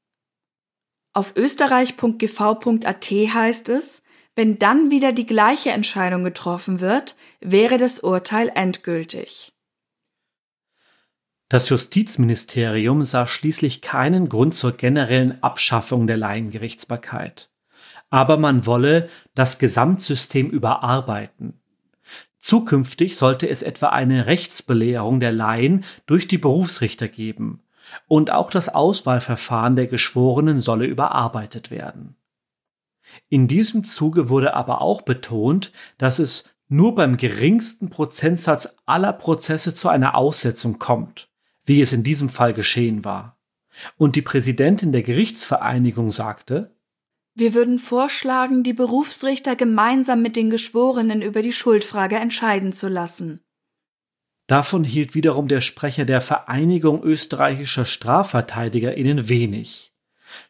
Auf österreich.gv.at heißt es, wenn dann wieder die gleiche Entscheidung getroffen wird, wäre das Urteil endgültig. Das Justizministerium sah schließlich keinen Grund zur generellen Abschaffung der Laiengerichtsbarkeit. Aber man wolle das Gesamtsystem überarbeiten. Zukünftig sollte es etwa eine Rechtsbelehrung der Laien durch die Berufsrichter geben, und auch das Auswahlverfahren der Geschworenen solle überarbeitet werden. In diesem Zuge wurde aber auch betont, dass es nur beim geringsten Prozentsatz aller Prozesse zu einer Aussetzung kommt wie es in diesem Fall geschehen war. Und die Präsidentin der Gerichtsvereinigung sagte, wir würden vorschlagen, die Berufsrichter gemeinsam mit den Geschworenen über die Schuldfrage entscheiden zu lassen. Davon hielt wiederum der Sprecher der Vereinigung österreichischer Strafverteidigerinnen wenig.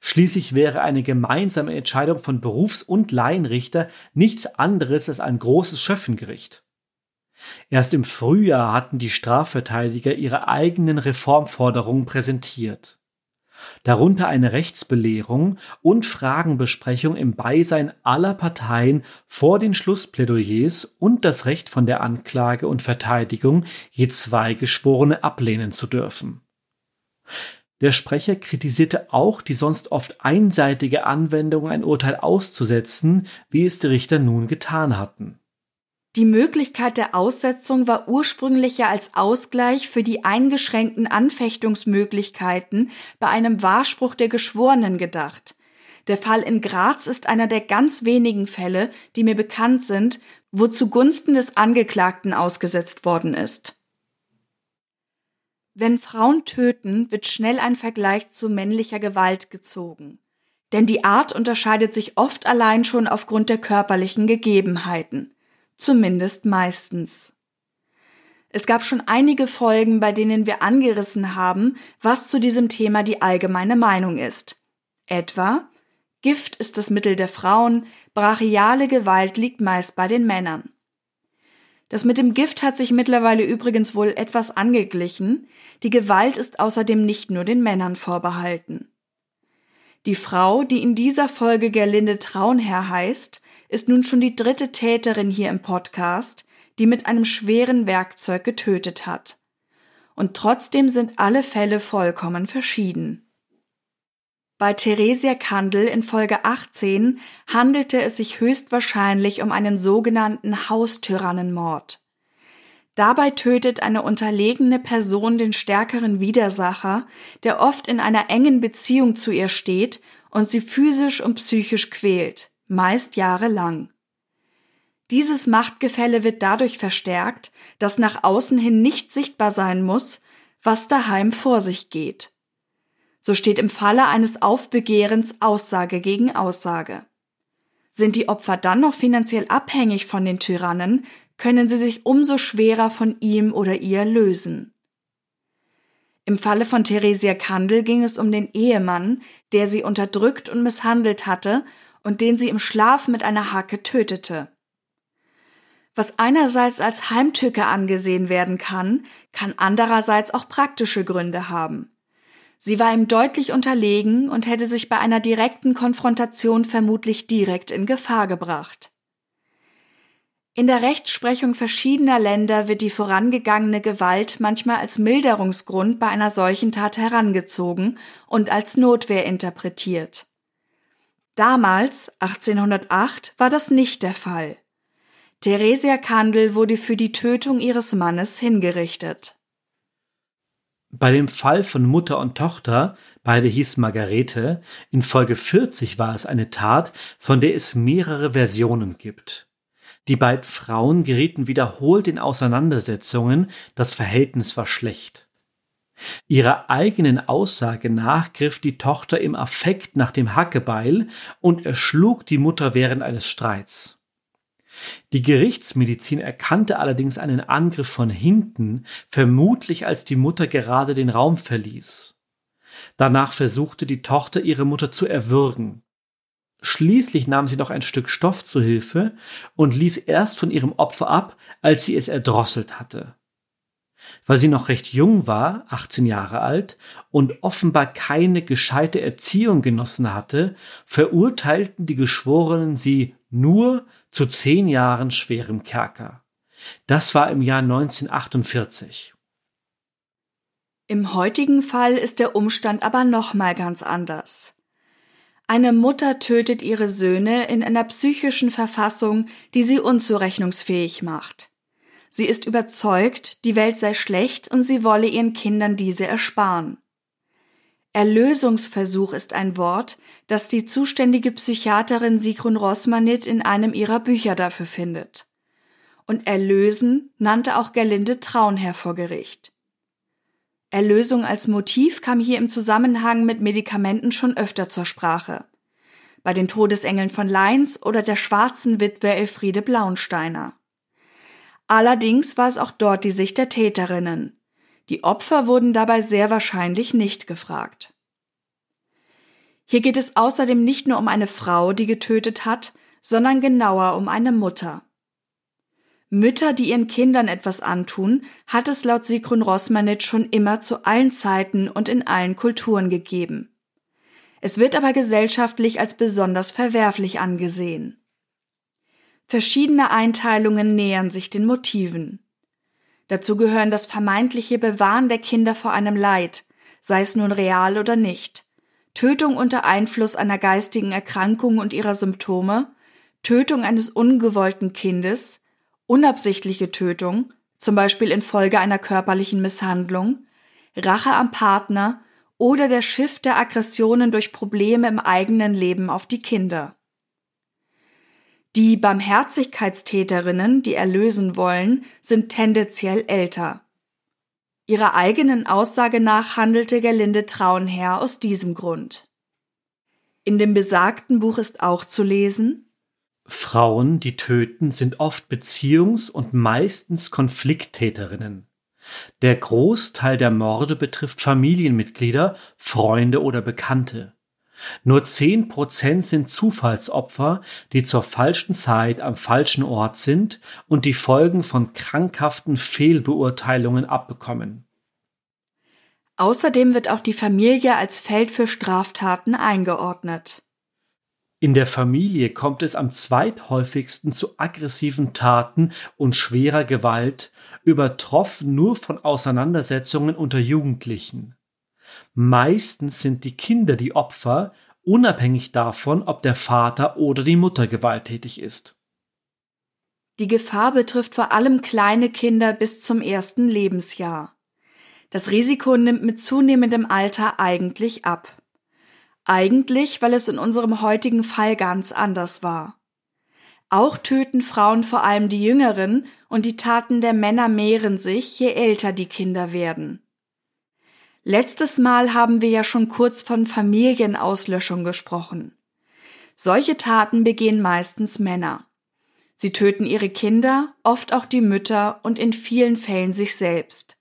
Schließlich wäre eine gemeinsame Entscheidung von Berufs- und Laienrichter nichts anderes als ein großes Schöffengericht. Erst im Frühjahr hatten die Strafverteidiger ihre eigenen Reformforderungen präsentiert. Darunter eine Rechtsbelehrung und Fragenbesprechung im Beisein aller Parteien vor den Schlussplädoyers und das Recht von der Anklage und Verteidigung, je zwei Geschworene ablehnen zu dürfen. Der Sprecher kritisierte auch die sonst oft einseitige Anwendung, ein Urteil auszusetzen, wie es die Richter nun getan hatten. Die Möglichkeit der Aussetzung war ursprünglich ja als Ausgleich für die eingeschränkten Anfechtungsmöglichkeiten bei einem Wahrspruch der Geschworenen gedacht. Der Fall in Graz ist einer der ganz wenigen Fälle, die mir bekannt sind, wo zugunsten des Angeklagten ausgesetzt worden ist. Wenn Frauen töten, wird schnell ein Vergleich zu männlicher Gewalt gezogen. Denn die Art unterscheidet sich oft allein schon aufgrund der körperlichen Gegebenheiten zumindest meistens. Es gab schon einige Folgen, bei denen wir angerissen haben, was zu diesem Thema die allgemeine Meinung ist. Etwa Gift ist das Mittel der Frauen, brachiale Gewalt liegt meist bei den Männern. Das mit dem Gift hat sich mittlerweile übrigens wohl etwas angeglichen, die Gewalt ist außerdem nicht nur den Männern vorbehalten. Die Frau, die in dieser Folge Gerlinde Traunherr heißt, ist nun schon die dritte Täterin hier im Podcast, die mit einem schweren Werkzeug getötet hat. Und trotzdem sind alle Fälle vollkommen verschieden. Bei Theresia Kandel in Folge 18 handelte es sich höchstwahrscheinlich um einen sogenannten Haustyrannenmord. Dabei tötet eine unterlegene Person den stärkeren Widersacher, der oft in einer engen Beziehung zu ihr steht und sie physisch und psychisch quält meist jahrelang. Dieses Machtgefälle wird dadurch verstärkt, dass nach außen hin nicht sichtbar sein muss, was daheim vor sich geht. So steht im Falle eines Aufbegehrens Aussage gegen Aussage. Sind die Opfer dann noch finanziell abhängig von den Tyrannen, können sie sich umso schwerer von ihm oder ihr lösen. Im Falle von Theresia Kandel ging es um den Ehemann, der sie unterdrückt und misshandelt hatte und den sie im Schlaf mit einer Hacke tötete. Was einerseits als Heimtücke angesehen werden kann, kann andererseits auch praktische Gründe haben. Sie war ihm deutlich unterlegen und hätte sich bei einer direkten Konfrontation vermutlich direkt in Gefahr gebracht. In der Rechtsprechung verschiedener Länder wird die vorangegangene Gewalt manchmal als Milderungsgrund bei einer solchen Tat herangezogen und als Notwehr interpretiert. Damals, 1808, war das nicht der Fall. Theresia Kandel wurde für die Tötung ihres Mannes hingerichtet. Bei dem Fall von Mutter und Tochter, beide hießen Margarete, in Folge 40 war es eine Tat, von der es mehrere Versionen gibt. Die beiden Frauen gerieten wiederholt in Auseinandersetzungen, das Verhältnis war schlecht. Ihrer eigenen Aussage nach griff die Tochter im Affekt nach dem Hackebeil und erschlug die Mutter während eines Streits. Die Gerichtsmedizin erkannte allerdings einen Angriff von hinten, vermutlich als die Mutter gerade den Raum verließ. Danach versuchte die Tochter ihre Mutter zu erwürgen. Schließlich nahm sie noch ein Stück Stoff zu Hilfe und ließ erst von ihrem Opfer ab, als sie es erdrosselt hatte. Weil sie noch recht jung war, 18 Jahre alt, und offenbar keine gescheite Erziehung genossen hatte, verurteilten die Geschworenen sie nur zu zehn Jahren schwerem Kerker. Das war im Jahr 1948. Im heutigen Fall ist der Umstand aber nochmal ganz anders. Eine Mutter tötet ihre Söhne in einer psychischen Verfassung, die sie unzurechnungsfähig macht. Sie ist überzeugt, die Welt sei schlecht und sie wolle ihren Kindern diese ersparen. Erlösungsversuch ist ein Wort, das die zuständige Psychiaterin Sigrun Rossmanit in einem ihrer Bücher dafür findet. Und erlösen nannte auch Gerlinde Traunherr vor Gericht. Erlösung als Motiv kam hier im Zusammenhang mit Medikamenten schon öfter zur Sprache. Bei den Todesengeln von Leins oder der schwarzen Witwe Elfriede Blaunsteiner. Allerdings war es auch dort die Sicht der Täterinnen. Die Opfer wurden dabei sehr wahrscheinlich nicht gefragt. Hier geht es außerdem nicht nur um eine Frau, die getötet hat, sondern genauer um eine Mutter. Mütter, die ihren Kindern etwas antun, hat es laut Sigrun Rossmanitsch schon immer zu allen Zeiten und in allen Kulturen gegeben. Es wird aber gesellschaftlich als besonders verwerflich angesehen. Verschiedene Einteilungen nähern sich den Motiven. Dazu gehören das vermeintliche Bewahren der Kinder vor einem Leid, sei es nun real oder nicht, Tötung unter Einfluss einer geistigen Erkrankung und ihrer Symptome, Tötung eines ungewollten Kindes, unabsichtliche Tötung, zum Beispiel infolge einer körperlichen Misshandlung, Rache am Partner oder der Schiff der Aggressionen durch Probleme im eigenen Leben auf die Kinder. Die Barmherzigkeitstäterinnen, die erlösen wollen, sind tendenziell älter. Ihrer eigenen Aussage nach handelte Gerlinde Traunherr aus diesem Grund. In dem besagten Buch ist auch zu lesen Frauen, die töten, sind oft Beziehungs- und meistens Konflikttäterinnen. Der Großteil der Morde betrifft Familienmitglieder, Freunde oder Bekannte. Nur zehn Prozent sind Zufallsopfer, die zur falschen Zeit am falschen Ort sind und die Folgen von krankhaften Fehlbeurteilungen abbekommen. Außerdem wird auch die Familie als Feld für Straftaten eingeordnet. In der Familie kommt es am zweithäufigsten zu aggressiven Taten und schwerer Gewalt, übertroffen nur von Auseinandersetzungen unter Jugendlichen. Meistens sind die Kinder die Opfer, unabhängig davon, ob der Vater oder die Mutter gewalttätig ist. Die Gefahr betrifft vor allem kleine Kinder bis zum ersten Lebensjahr. Das Risiko nimmt mit zunehmendem Alter eigentlich ab. Eigentlich, weil es in unserem heutigen Fall ganz anders war. Auch töten Frauen vor allem die Jüngeren und die Taten der Männer mehren sich, je älter die Kinder werden. Letztes Mal haben wir ja schon kurz von Familienauslöschung gesprochen. Solche Taten begehen meistens Männer. Sie töten ihre Kinder, oft auch die Mütter und in vielen Fällen sich selbst.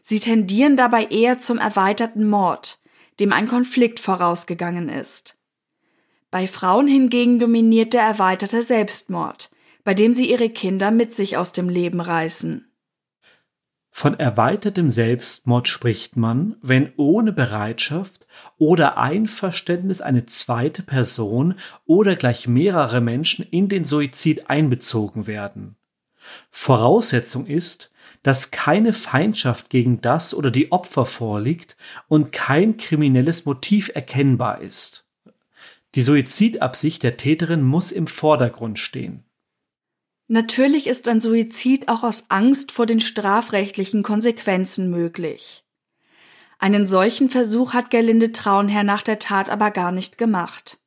Sie tendieren dabei eher zum erweiterten Mord, dem ein Konflikt vorausgegangen ist. Bei Frauen hingegen dominiert der erweiterte Selbstmord, bei dem sie ihre Kinder mit sich aus dem Leben reißen. Von erweitertem Selbstmord spricht man, wenn ohne Bereitschaft oder Einverständnis eine zweite Person oder gleich mehrere Menschen in den Suizid einbezogen werden. Voraussetzung ist, dass keine Feindschaft gegen das oder die Opfer vorliegt und kein kriminelles Motiv erkennbar ist. Die Suizidabsicht der Täterin muss im Vordergrund stehen. Natürlich ist ein Suizid auch aus Angst vor den strafrechtlichen Konsequenzen möglich. Einen solchen Versuch hat Gerlinde Traunherr nach der Tat aber gar nicht gemacht.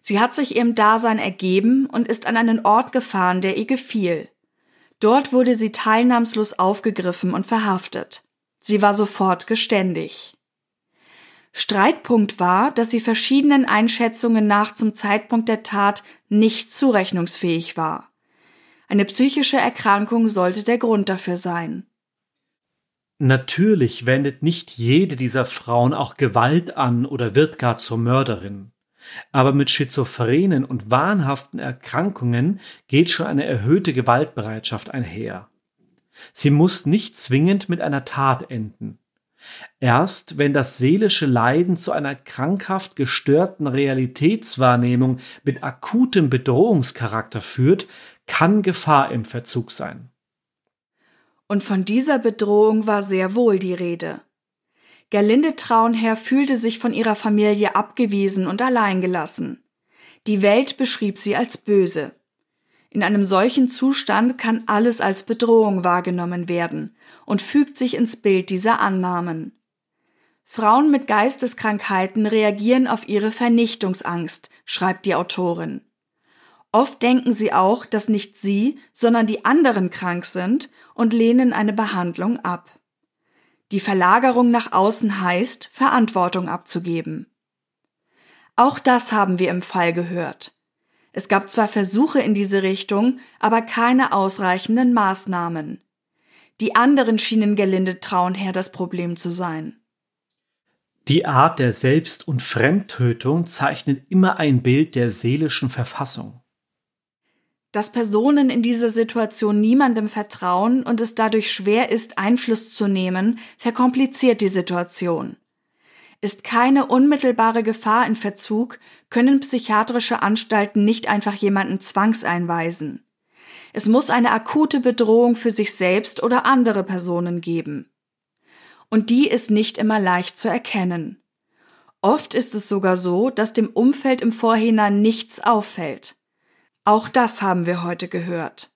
Sie hat sich ihrem Dasein ergeben und ist an einen Ort gefahren, der ihr gefiel. Dort wurde sie teilnahmslos aufgegriffen und verhaftet. Sie war sofort geständig. Streitpunkt war, dass sie verschiedenen Einschätzungen nach zum Zeitpunkt der Tat nicht zurechnungsfähig war. Eine psychische Erkrankung sollte der Grund dafür sein. Natürlich wendet nicht jede dieser Frauen auch Gewalt an oder wird gar zur Mörderin. Aber mit schizophrenen und wahnhaften Erkrankungen geht schon eine erhöhte Gewaltbereitschaft einher. Sie muss nicht zwingend mit einer Tat enden. Erst wenn das seelische Leiden zu einer krankhaft gestörten Realitätswahrnehmung mit akutem Bedrohungscharakter führt, kann Gefahr im Verzug sein. Und von dieser Bedrohung war sehr wohl die Rede. Gerlinde Traunherr fühlte sich von ihrer Familie abgewiesen und alleingelassen. Die Welt beschrieb sie als böse. In einem solchen Zustand kann alles als Bedrohung wahrgenommen werden und fügt sich ins Bild dieser Annahmen. Frauen mit Geisteskrankheiten reagieren auf ihre Vernichtungsangst, schreibt die Autorin. Oft denken sie auch, dass nicht sie, sondern die anderen krank sind und lehnen eine Behandlung ab. Die Verlagerung nach außen heißt, Verantwortung abzugeben. Auch das haben wir im Fall gehört. Es gab zwar Versuche in diese Richtung, aber keine ausreichenden Maßnahmen. Die anderen schienen gelinde Traunherr das Problem zu sein. Die Art der Selbst- und Fremdtötung zeichnet immer ein Bild der seelischen Verfassung dass Personen in dieser Situation niemandem vertrauen und es dadurch schwer ist, Einfluss zu nehmen, verkompliziert die Situation. Ist keine unmittelbare Gefahr in Verzug, können psychiatrische Anstalten nicht einfach jemanden zwangseinweisen. Es muss eine akute Bedrohung für sich selbst oder andere Personen geben. Und die ist nicht immer leicht zu erkennen. Oft ist es sogar so, dass dem Umfeld im Vorhinein nichts auffällt. Auch das haben wir heute gehört.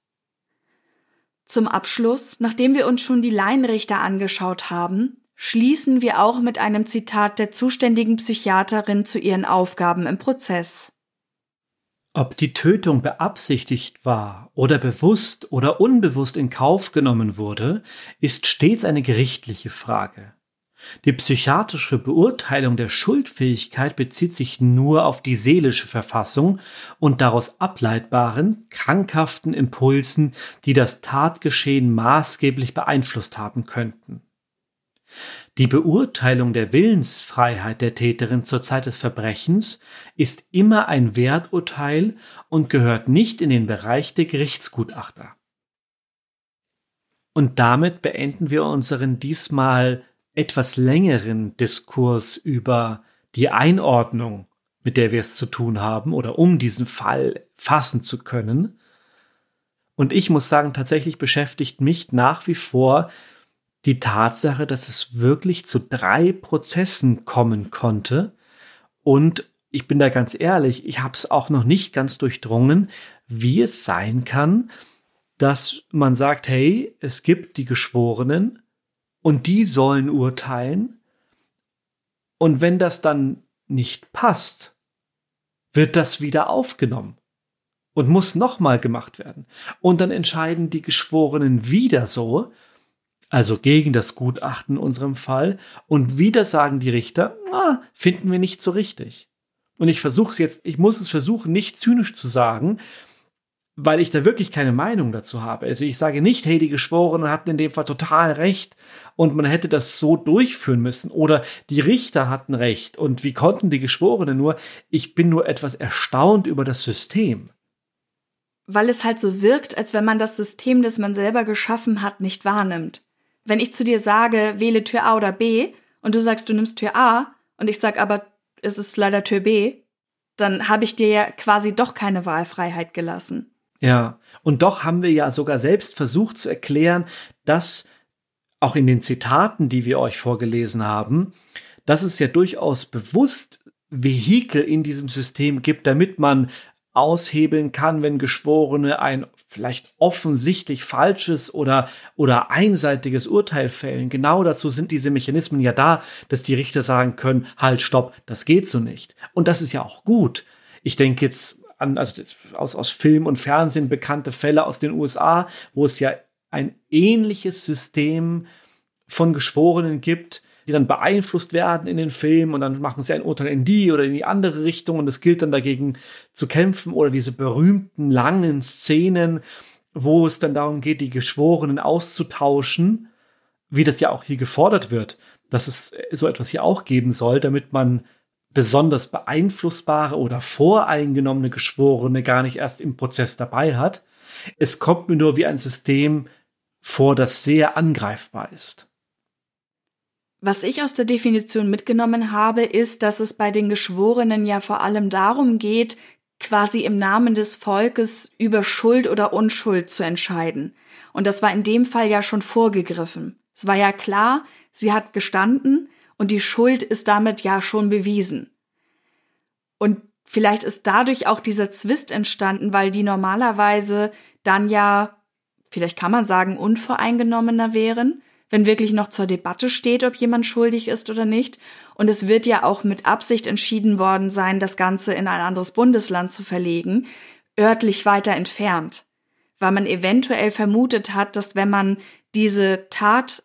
Zum Abschluss, nachdem wir uns schon die Laienrichter angeschaut haben, schließen wir auch mit einem Zitat der zuständigen Psychiaterin zu ihren Aufgaben im Prozess. Ob die Tötung beabsichtigt war oder bewusst oder unbewusst in Kauf genommen wurde, ist stets eine gerichtliche Frage. Die psychiatrische Beurteilung der Schuldfähigkeit bezieht sich nur auf die seelische Verfassung und daraus ableitbaren, krankhaften Impulsen, die das Tatgeschehen maßgeblich beeinflusst haben könnten. Die Beurteilung der Willensfreiheit der Täterin zur Zeit des Verbrechens ist immer ein Werturteil und gehört nicht in den Bereich der Gerichtsgutachter. Und damit beenden wir unseren diesmal etwas längeren Diskurs über die Einordnung, mit der wir es zu tun haben, oder um diesen Fall fassen zu können. Und ich muss sagen, tatsächlich beschäftigt mich nach wie vor die Tatsache, dass es wirklich zu drei Prozessen kommen konnte. Und ich bin da ganz ehrlich, ich habe es auch noch nicht ganz durchdrungen, wie es sein kann, dass man sagt, hey, es gibt die Geschworenen, und die sollen urteilen. Und wenn das dann nicht passt, wird das wieder aufgenommen und muss nochmal gemacht werden. Und dann entscheiden die Geschworenen wieder so, also gegen das Gutachten in unserem Fall, und wieder sagen die Richter, ah, finden wir nicht so richtig. Und ich versuche es jetzt, ich muss es versuchen, nicht zynisch zu sagen, weil ich da wirklich keine Meinung dazu habe. Also ich sage nicht, hey, die Geschworenen hatten in dem Fall total recht und man hätte das so durchführen müssen oder die Richter hatten recht und wie konnten die Geschworenen nur? Ich bin nur etwas erstaunt über das System. Weil es halt so wirkt, als wenn man das System, das man selber geschaffen hat, nicht wahrnimmt. Wenn ich zu dir sage, wähle Tür A oder B und du sagst, du nimmst Tür A und ich sag aber, es ist leider Tür B, dann habe ich dir ja quasi doch keine Wahlfreiheit gelassen. Ja, und doch haben wir ja sogar selbst versucht zu erklären, dass auch in den Zitaten, die wir euch vorgelesen haben, dass es ja durchaus bewusst Vehikel in diesem System gibt, damit man aushebeln kann, wenn Geschworene ein vielleicht offensichtlich falsches oder, oder einseitiges Urteil fällen. Genau dazu sind diese Mechanismen ja da, dass die Richter sagen können, halt, stopp, das geht so nicht. Und das ist ja auch gut. Ich denke jetzt an, also aus, aus Film und Fernsehen bekannte Fälle aus den USA, wo es ja ein ähnliches System von Geschworenen gibt, die dann beeinflusst werden in den Filmen und dann machen sie ein Urteil in die oder in die andere Richtung und es gilt dann dagegen zu kämpfen oder diese berühmten langen Szenen, wo es dann darum geht, die Geschworenen auszutauschen, wie das ja auch hier gefordert wird, dass es so etwas hier auch geben soll, damit man besonders beeinflussbare oder voreingenommene Geschworene gar nicht erst im Prozess dabei hat. Es kommt mir nur wie ein System vor, das sehr angreifbar ist. Was ich aus der Definition mitgenommen habe, ist, dass es bei den Geschworenen ja vor allem darum geht, quasi im Namen des Volkes über Schuld oder Unschuld zu entscheiden. Und das war in dem Fall ja schon vorgegriffen. Es war ja klar, sie hat gestanden und die Schuld ist damit ja schon bewiesen. Und vielleicht ist dadurch auch dieser Zwist entstanden, weil die normalerweise dann ja, vielleicht kann man sagen, unvoreingenommener wären wenn wirklich noch zur Debatte steht, ob jemand schuldig ist oder nicht. Und es wird ja auch mit Absicht entschieden worden sein, das Ganze in ein anderes Bundesland zu verlegen, örtlich weiter entfernt, weil man eventuell vermutet hat, dass wenn man diese Tat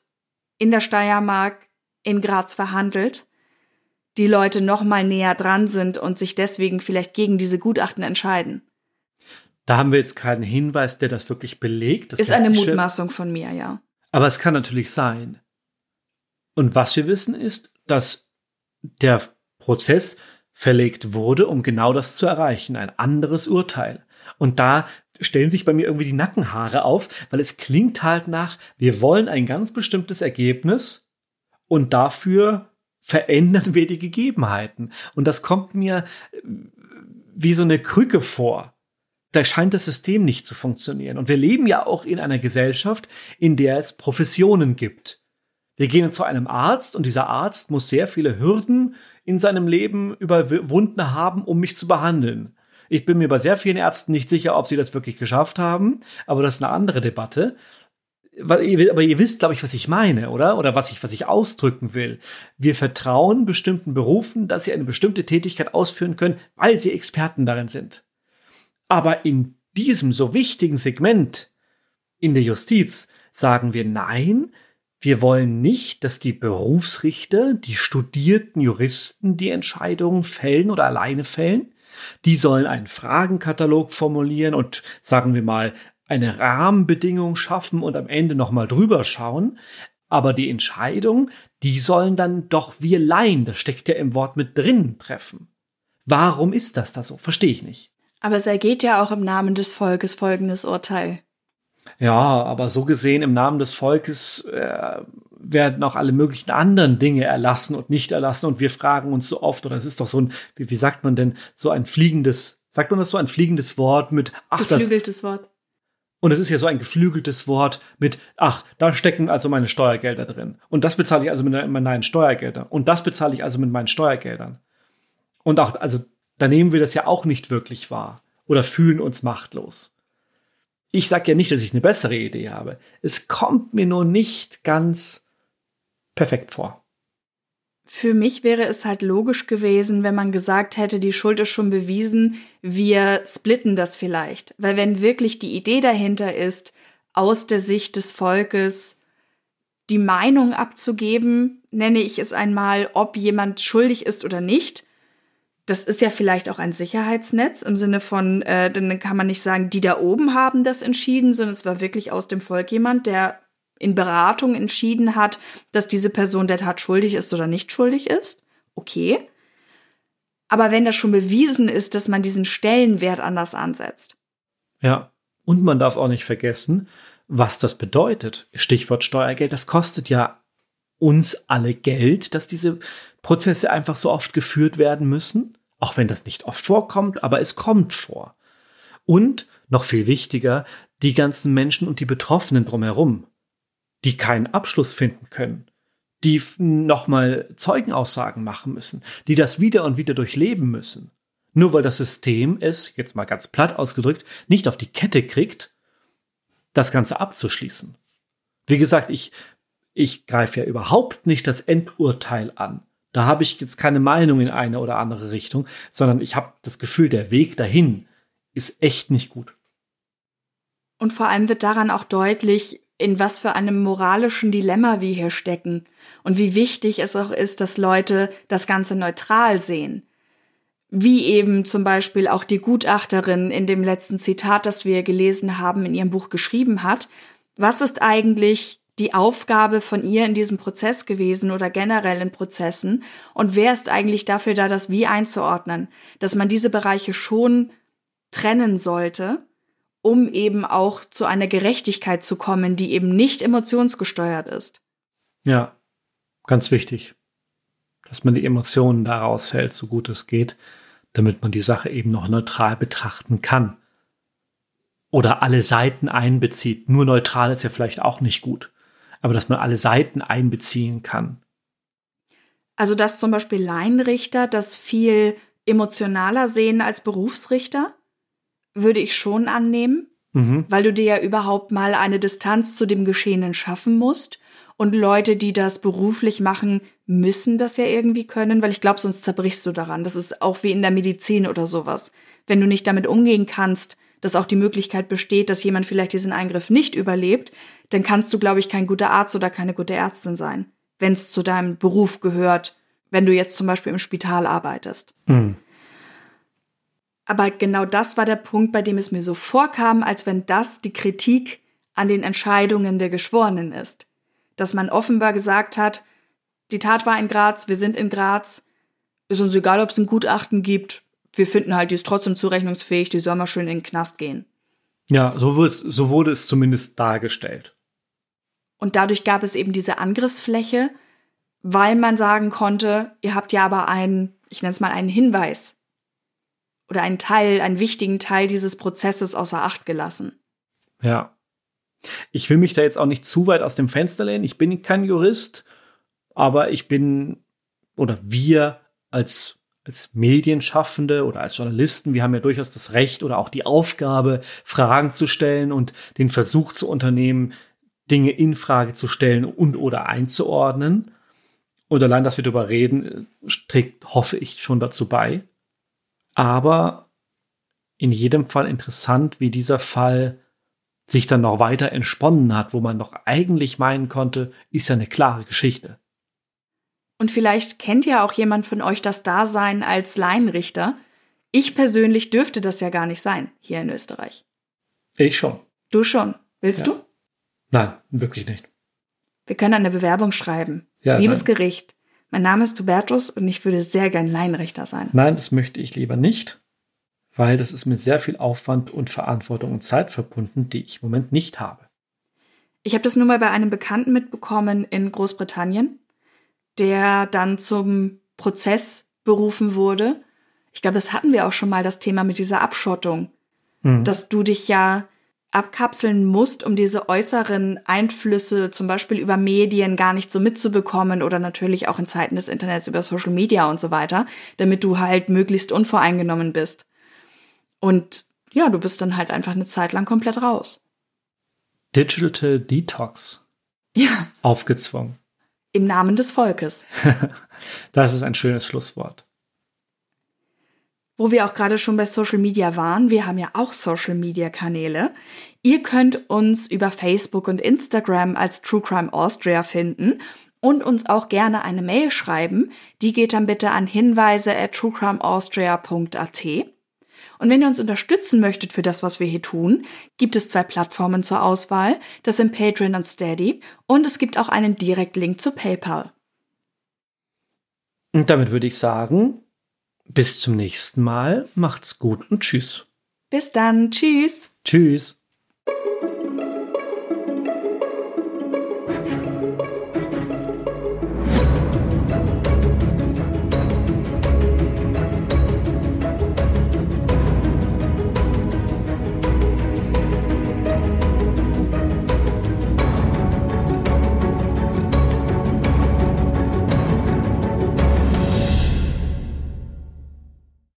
in der Steiermark in Graz verhandelt, die Leute noch mal näher dran sind und sich deswegen vielleicht gegen diese Gutachten entscheiden. Da haben wir jetzt keinen Hinweis, der das wirklich belegt. Das ist eine Mutmaßung von mir, ja. Aber es kann natürlich sein. Und was wir wissen ist, dass der Prozess verlegt wurde, um genau das zu erreichen, ein anderes Urteil. Und da stellen sich bei mir irgendwie die Nackenhaare auf, weil es klingt halt nach, wir wollen ein ganz bestimmtes Ergebnis und dafür verändern wir die Gegebenheiten. Und das kommt mir wie so eine Krücke vor da scheint das System nicht zu funktionieren. Und wir leben ja auch in einer Gesellschaft, in der es Professionen gibt. Wir gehen zu einem Arzt und dieser Arzt muss sehr viele Hürden in seinem Leben überwunden haben, um mich zu behandeln. Ich bin mir bei sehr vielen Ärzten nicht sicher, ob sie das wirklich geschafft haben, aber das ist eine andere Debatte. Aber ihr wisst, glaube ich, was ich meine, oder? Oder was ich, was ich ausdrücken will. Wir vertrauen bestimmten Berufen, dass sie eine bestimmte Tätigkeit ausführen können, weil sie Experten darin sind. Aber in diesem so wichtigen Segment in der Justiz sagen wir nein, wir wollen nicht, dass die Berufsrichter, die studierten Juristen die Entscheidungen fällen oder alleine fällen. Die sollen einen Fragenkatalog formulieren und sagen wir mal eine Rahmenbedingung schaffen und am Ende nochmal drüber schauen. Aber die Entscheidung, die sollen dann doch wir Laien, das steckt ja im Wort mit drin, treffen. Warum ist das da so? Verstehe ich nicht. Aber es ergeht ja auch im Namen des Volkes folgendes Urteil. Ja, aber so gesehen im Namen des Volkes äh, werden auch alle möglichen anderen Dinge erlassen und nicht erlassen. Und wir fragen uns so oft, oder es ist doch so ein, wie, wie sagt man denn, so ein fliegendes, sagt man das so, ein fliegendes Wort mit, ach, geflügeltes das, Wort. Und es ist ja so ein geflügeltes Wort mit, ach, da stecken also meine Steuergelder drin. Und das bezahle ich also mit meinen Steuergeldern. Und das bezahle ich also mit meinen Steuergeldern. Und auch, also da nehmen wir das ja auch nicht wirklich wahr oder fühlen uns machtlos. Ich sage ja nicht, dass ich eine bessere Idee habe. Es kommt mir nur nicht ganz perfekt vor. Für mich wäre es halt logisch gewesen, wenn man gesagt hätte, die Schuld ist schon bewiesen, wir splitten das vielleicht. Weil wenn wirklich die Idee dahinter ist, aus der Sicht des Volkes die Meinung abzugeben, nenne ich es einmal, ob jemand schuldig ist oder nicht, das ist ja vielleicht auch ein Sicherheitsnetz im Sinne von, äh, dann kann man nicht sagen, die da oben haben das entschieden, sondern es war wirklich aus dem Volk jemand, der in Beratung entschieden hat, dass diese Person der Tat schuldig ist oder nicht schuldig ist. Okay. Aber wenn das schon bewiesen ist, dass man diesen Stellenwert anders ansetzt. Ja. Und man darf auch nicht vergessen, was das bedeutet. Stichwort Steuergeld, das kostet ja uns alle Geld, dass diese Prozesse einfach so oft geführt werden müssen, auch wenn das nicht oft vorkommt, aber es kommt vor. Und noch viel wichtiger, die ganzen Menschen und die Betroffenen drumherum, die keinen Abschluss finden können, die nochmal Zeugenaussagen machen müssen, die das wieder und wieder durchleben müssen. Nur weil das System es, jetzt mal ganz platt ausgedrückt, nicht auf die Kette kriegt, das Ganze abzuschließen. Wie gesagt, ich, ich greife ja überhaupt nicht das Endurteil an. Da habe ich jetzt keine Meinung in eine oder andere Richtung, sondern ich habe das Gefühl, der Weg dahin ist echt nicht gut. Und vor allem wird daran auch deutlich, in was für einem moralischen Dilemma wir hier stecken und wie wichtig es auch ist, dass Leute das Ganze neutral sehen. Wie eben zum Beispiel auch die Gutachterin in dem letzten Zitat, das wir gelesen haben, in ihrem Buch geschrieben hat. Was ist eigentlich die Aufgabe von ihr in diesem Prozess gewesen oder generell in Prozessen? Und wer ist eigentlich dafür da, das Wie einzuordnen? Dass man diese Bereiche schon trennen sollte um eben auch zu einer Gerechtigkeit zu kommen, die eben nicht emotionsgesteuert ist. Ja, ganz wichtig, dass man die Emotionen da raushält, so gut es geht, damit man die Sache eben noch neutral betrachten kann. Oder alle Seiten einbezieht. Nur neutral ist ja vielleicht auch nicht gut. Aber dass man alle Seiten einbeziehen kann. Also dass zum Beispiel Laienrichter das viel emotionaler sehen als Berufsrichter? Würde ich schon annehmen, mhm. weil du dir ja überhaupt mal eine Distanz zu dem Geschehenen schaffen musst. Und Leute, die das beruflich machen, müssen das ja irgendwie können, weil ich glaube, sonst zerbrichst du daran. Das ist auch wie in der Medizin oder sowas. Wenn du nicht damit umgehen kannst, dass auch die Möglichkeit besteht, dass jemand vielleicht diesen Eingriff nicht überlebt, dann kannst du, glaube ich, kein guter Arzt oder keine gute Ärztin sein, wenn es zu deinem Beruf gehört, wenn du jetzt zum Beispiel im Spital arbeitest. Mhm. Aber genau das war der Punkt, bei dem es mir so vorkam, als wenn das die Kritik an den Entscheidungen der Geschworenen ist. Dass man offenbar gesagt hat, die Tat war in Graz, wir sind in Graz, ist uns egal, ob es ein Gutachten gibt, wir finden halt, die ist trotzdem zurechnungsfähig, die soll mal schön in den Knast gehen. Ja, so, wird, so wurde es zumindest dargestellt. Und dadurch gab es eben diese Angriffsfläche, weil man sagen konnte, ihr habt ja aber einen, ich nenne es mal einen Hinweis oder einen Teil, einen wichtigen Teil dieses Prozesses außer Acht gelassen. Ja. Ich will mich da jetzt auch nicht zu weit aus dem Fenster lehnen. Ich bin kein Jurist, aber ich bin oder wir als als Medienschaffende oder als Journalisten, wir haben ja durchaus das Recht oder auch die Aufgabe, Fragen zu stellen und den Versuch zu unternehmen, Dinge in Frage zu stellen und oder einzuordnen. Und allein, dass wir darüber reden, trägt, hoffe ich, schon dazu bei aber in jedem Fall interessant, wie dieser Fall sich dann noch weiter entsponnen hat, wo man doch eigentlich meinen konnte, ist ja eine klare Geschichte. Und vielleicht kennt ja auch jemand von euch das Dasein als Laienrichter. Ich persönlich dürfte das ja gar nicht sein, hier in Österreich. Ich schon. Du schon. Willst ja. du? Nein, wirklich nicht. Wir können eine Bewerbung schreiben. Ja, Liebes nein. Gericht, mein Name ist Hubertus und ich würde sehr gern Laienrichter sein. Nein, das möchte ich lieber nicht, weil das ist mit sehr viel Aufwand und Verantwortung und Zeit verbunden, die ich im Moment nicht habe. Ich habe das nur mal bei einem Bekannten mitbekommen in Großbritannien, der dann zum Prozess berufen wurde. Ich glaube, das hatten wir auch schon mal, das Thema mit dieser Abschottung. Mhm. Dass du dich ja abkapseln musst, um diese äußeren Einflüsse zum Beispiel über Medien gar nicht so mitzubekommen oder natürlich auch in Zeiten des Internets über Social Media und so weiter, damit du halt möglichst unvoreingenommen bist. Und ja, du bist dann halt einfach eine Zeit lang komplett raus. Digital Detox. Ja. Aufgezwungen. Im Namen des Volkes. das ist ein schönes Schlusswort. Wo wir auch gerade schon bei Social Media waren, wir haben ja auch Social Media Kanäle. Ihr könnt uns über Facebook und Instagram als True Crime Austria finden und uns auch gerne eine Mail schreiben. Die geht dann bitte an hinweise at truecrimeaustria.at. Und wenn ihr uns unterstützen möchtet für das, was wir hier tun, gibt es zwei Plattformen zur Auswahl. Das sind Patreon und Steady. Und es gibt auch einen Direktlink zu PayPal. Und damit würde ich sagen, bis zum nächsten Mal. Macht's gut und tschüss. Bis dann. Tschüss. Tschüss.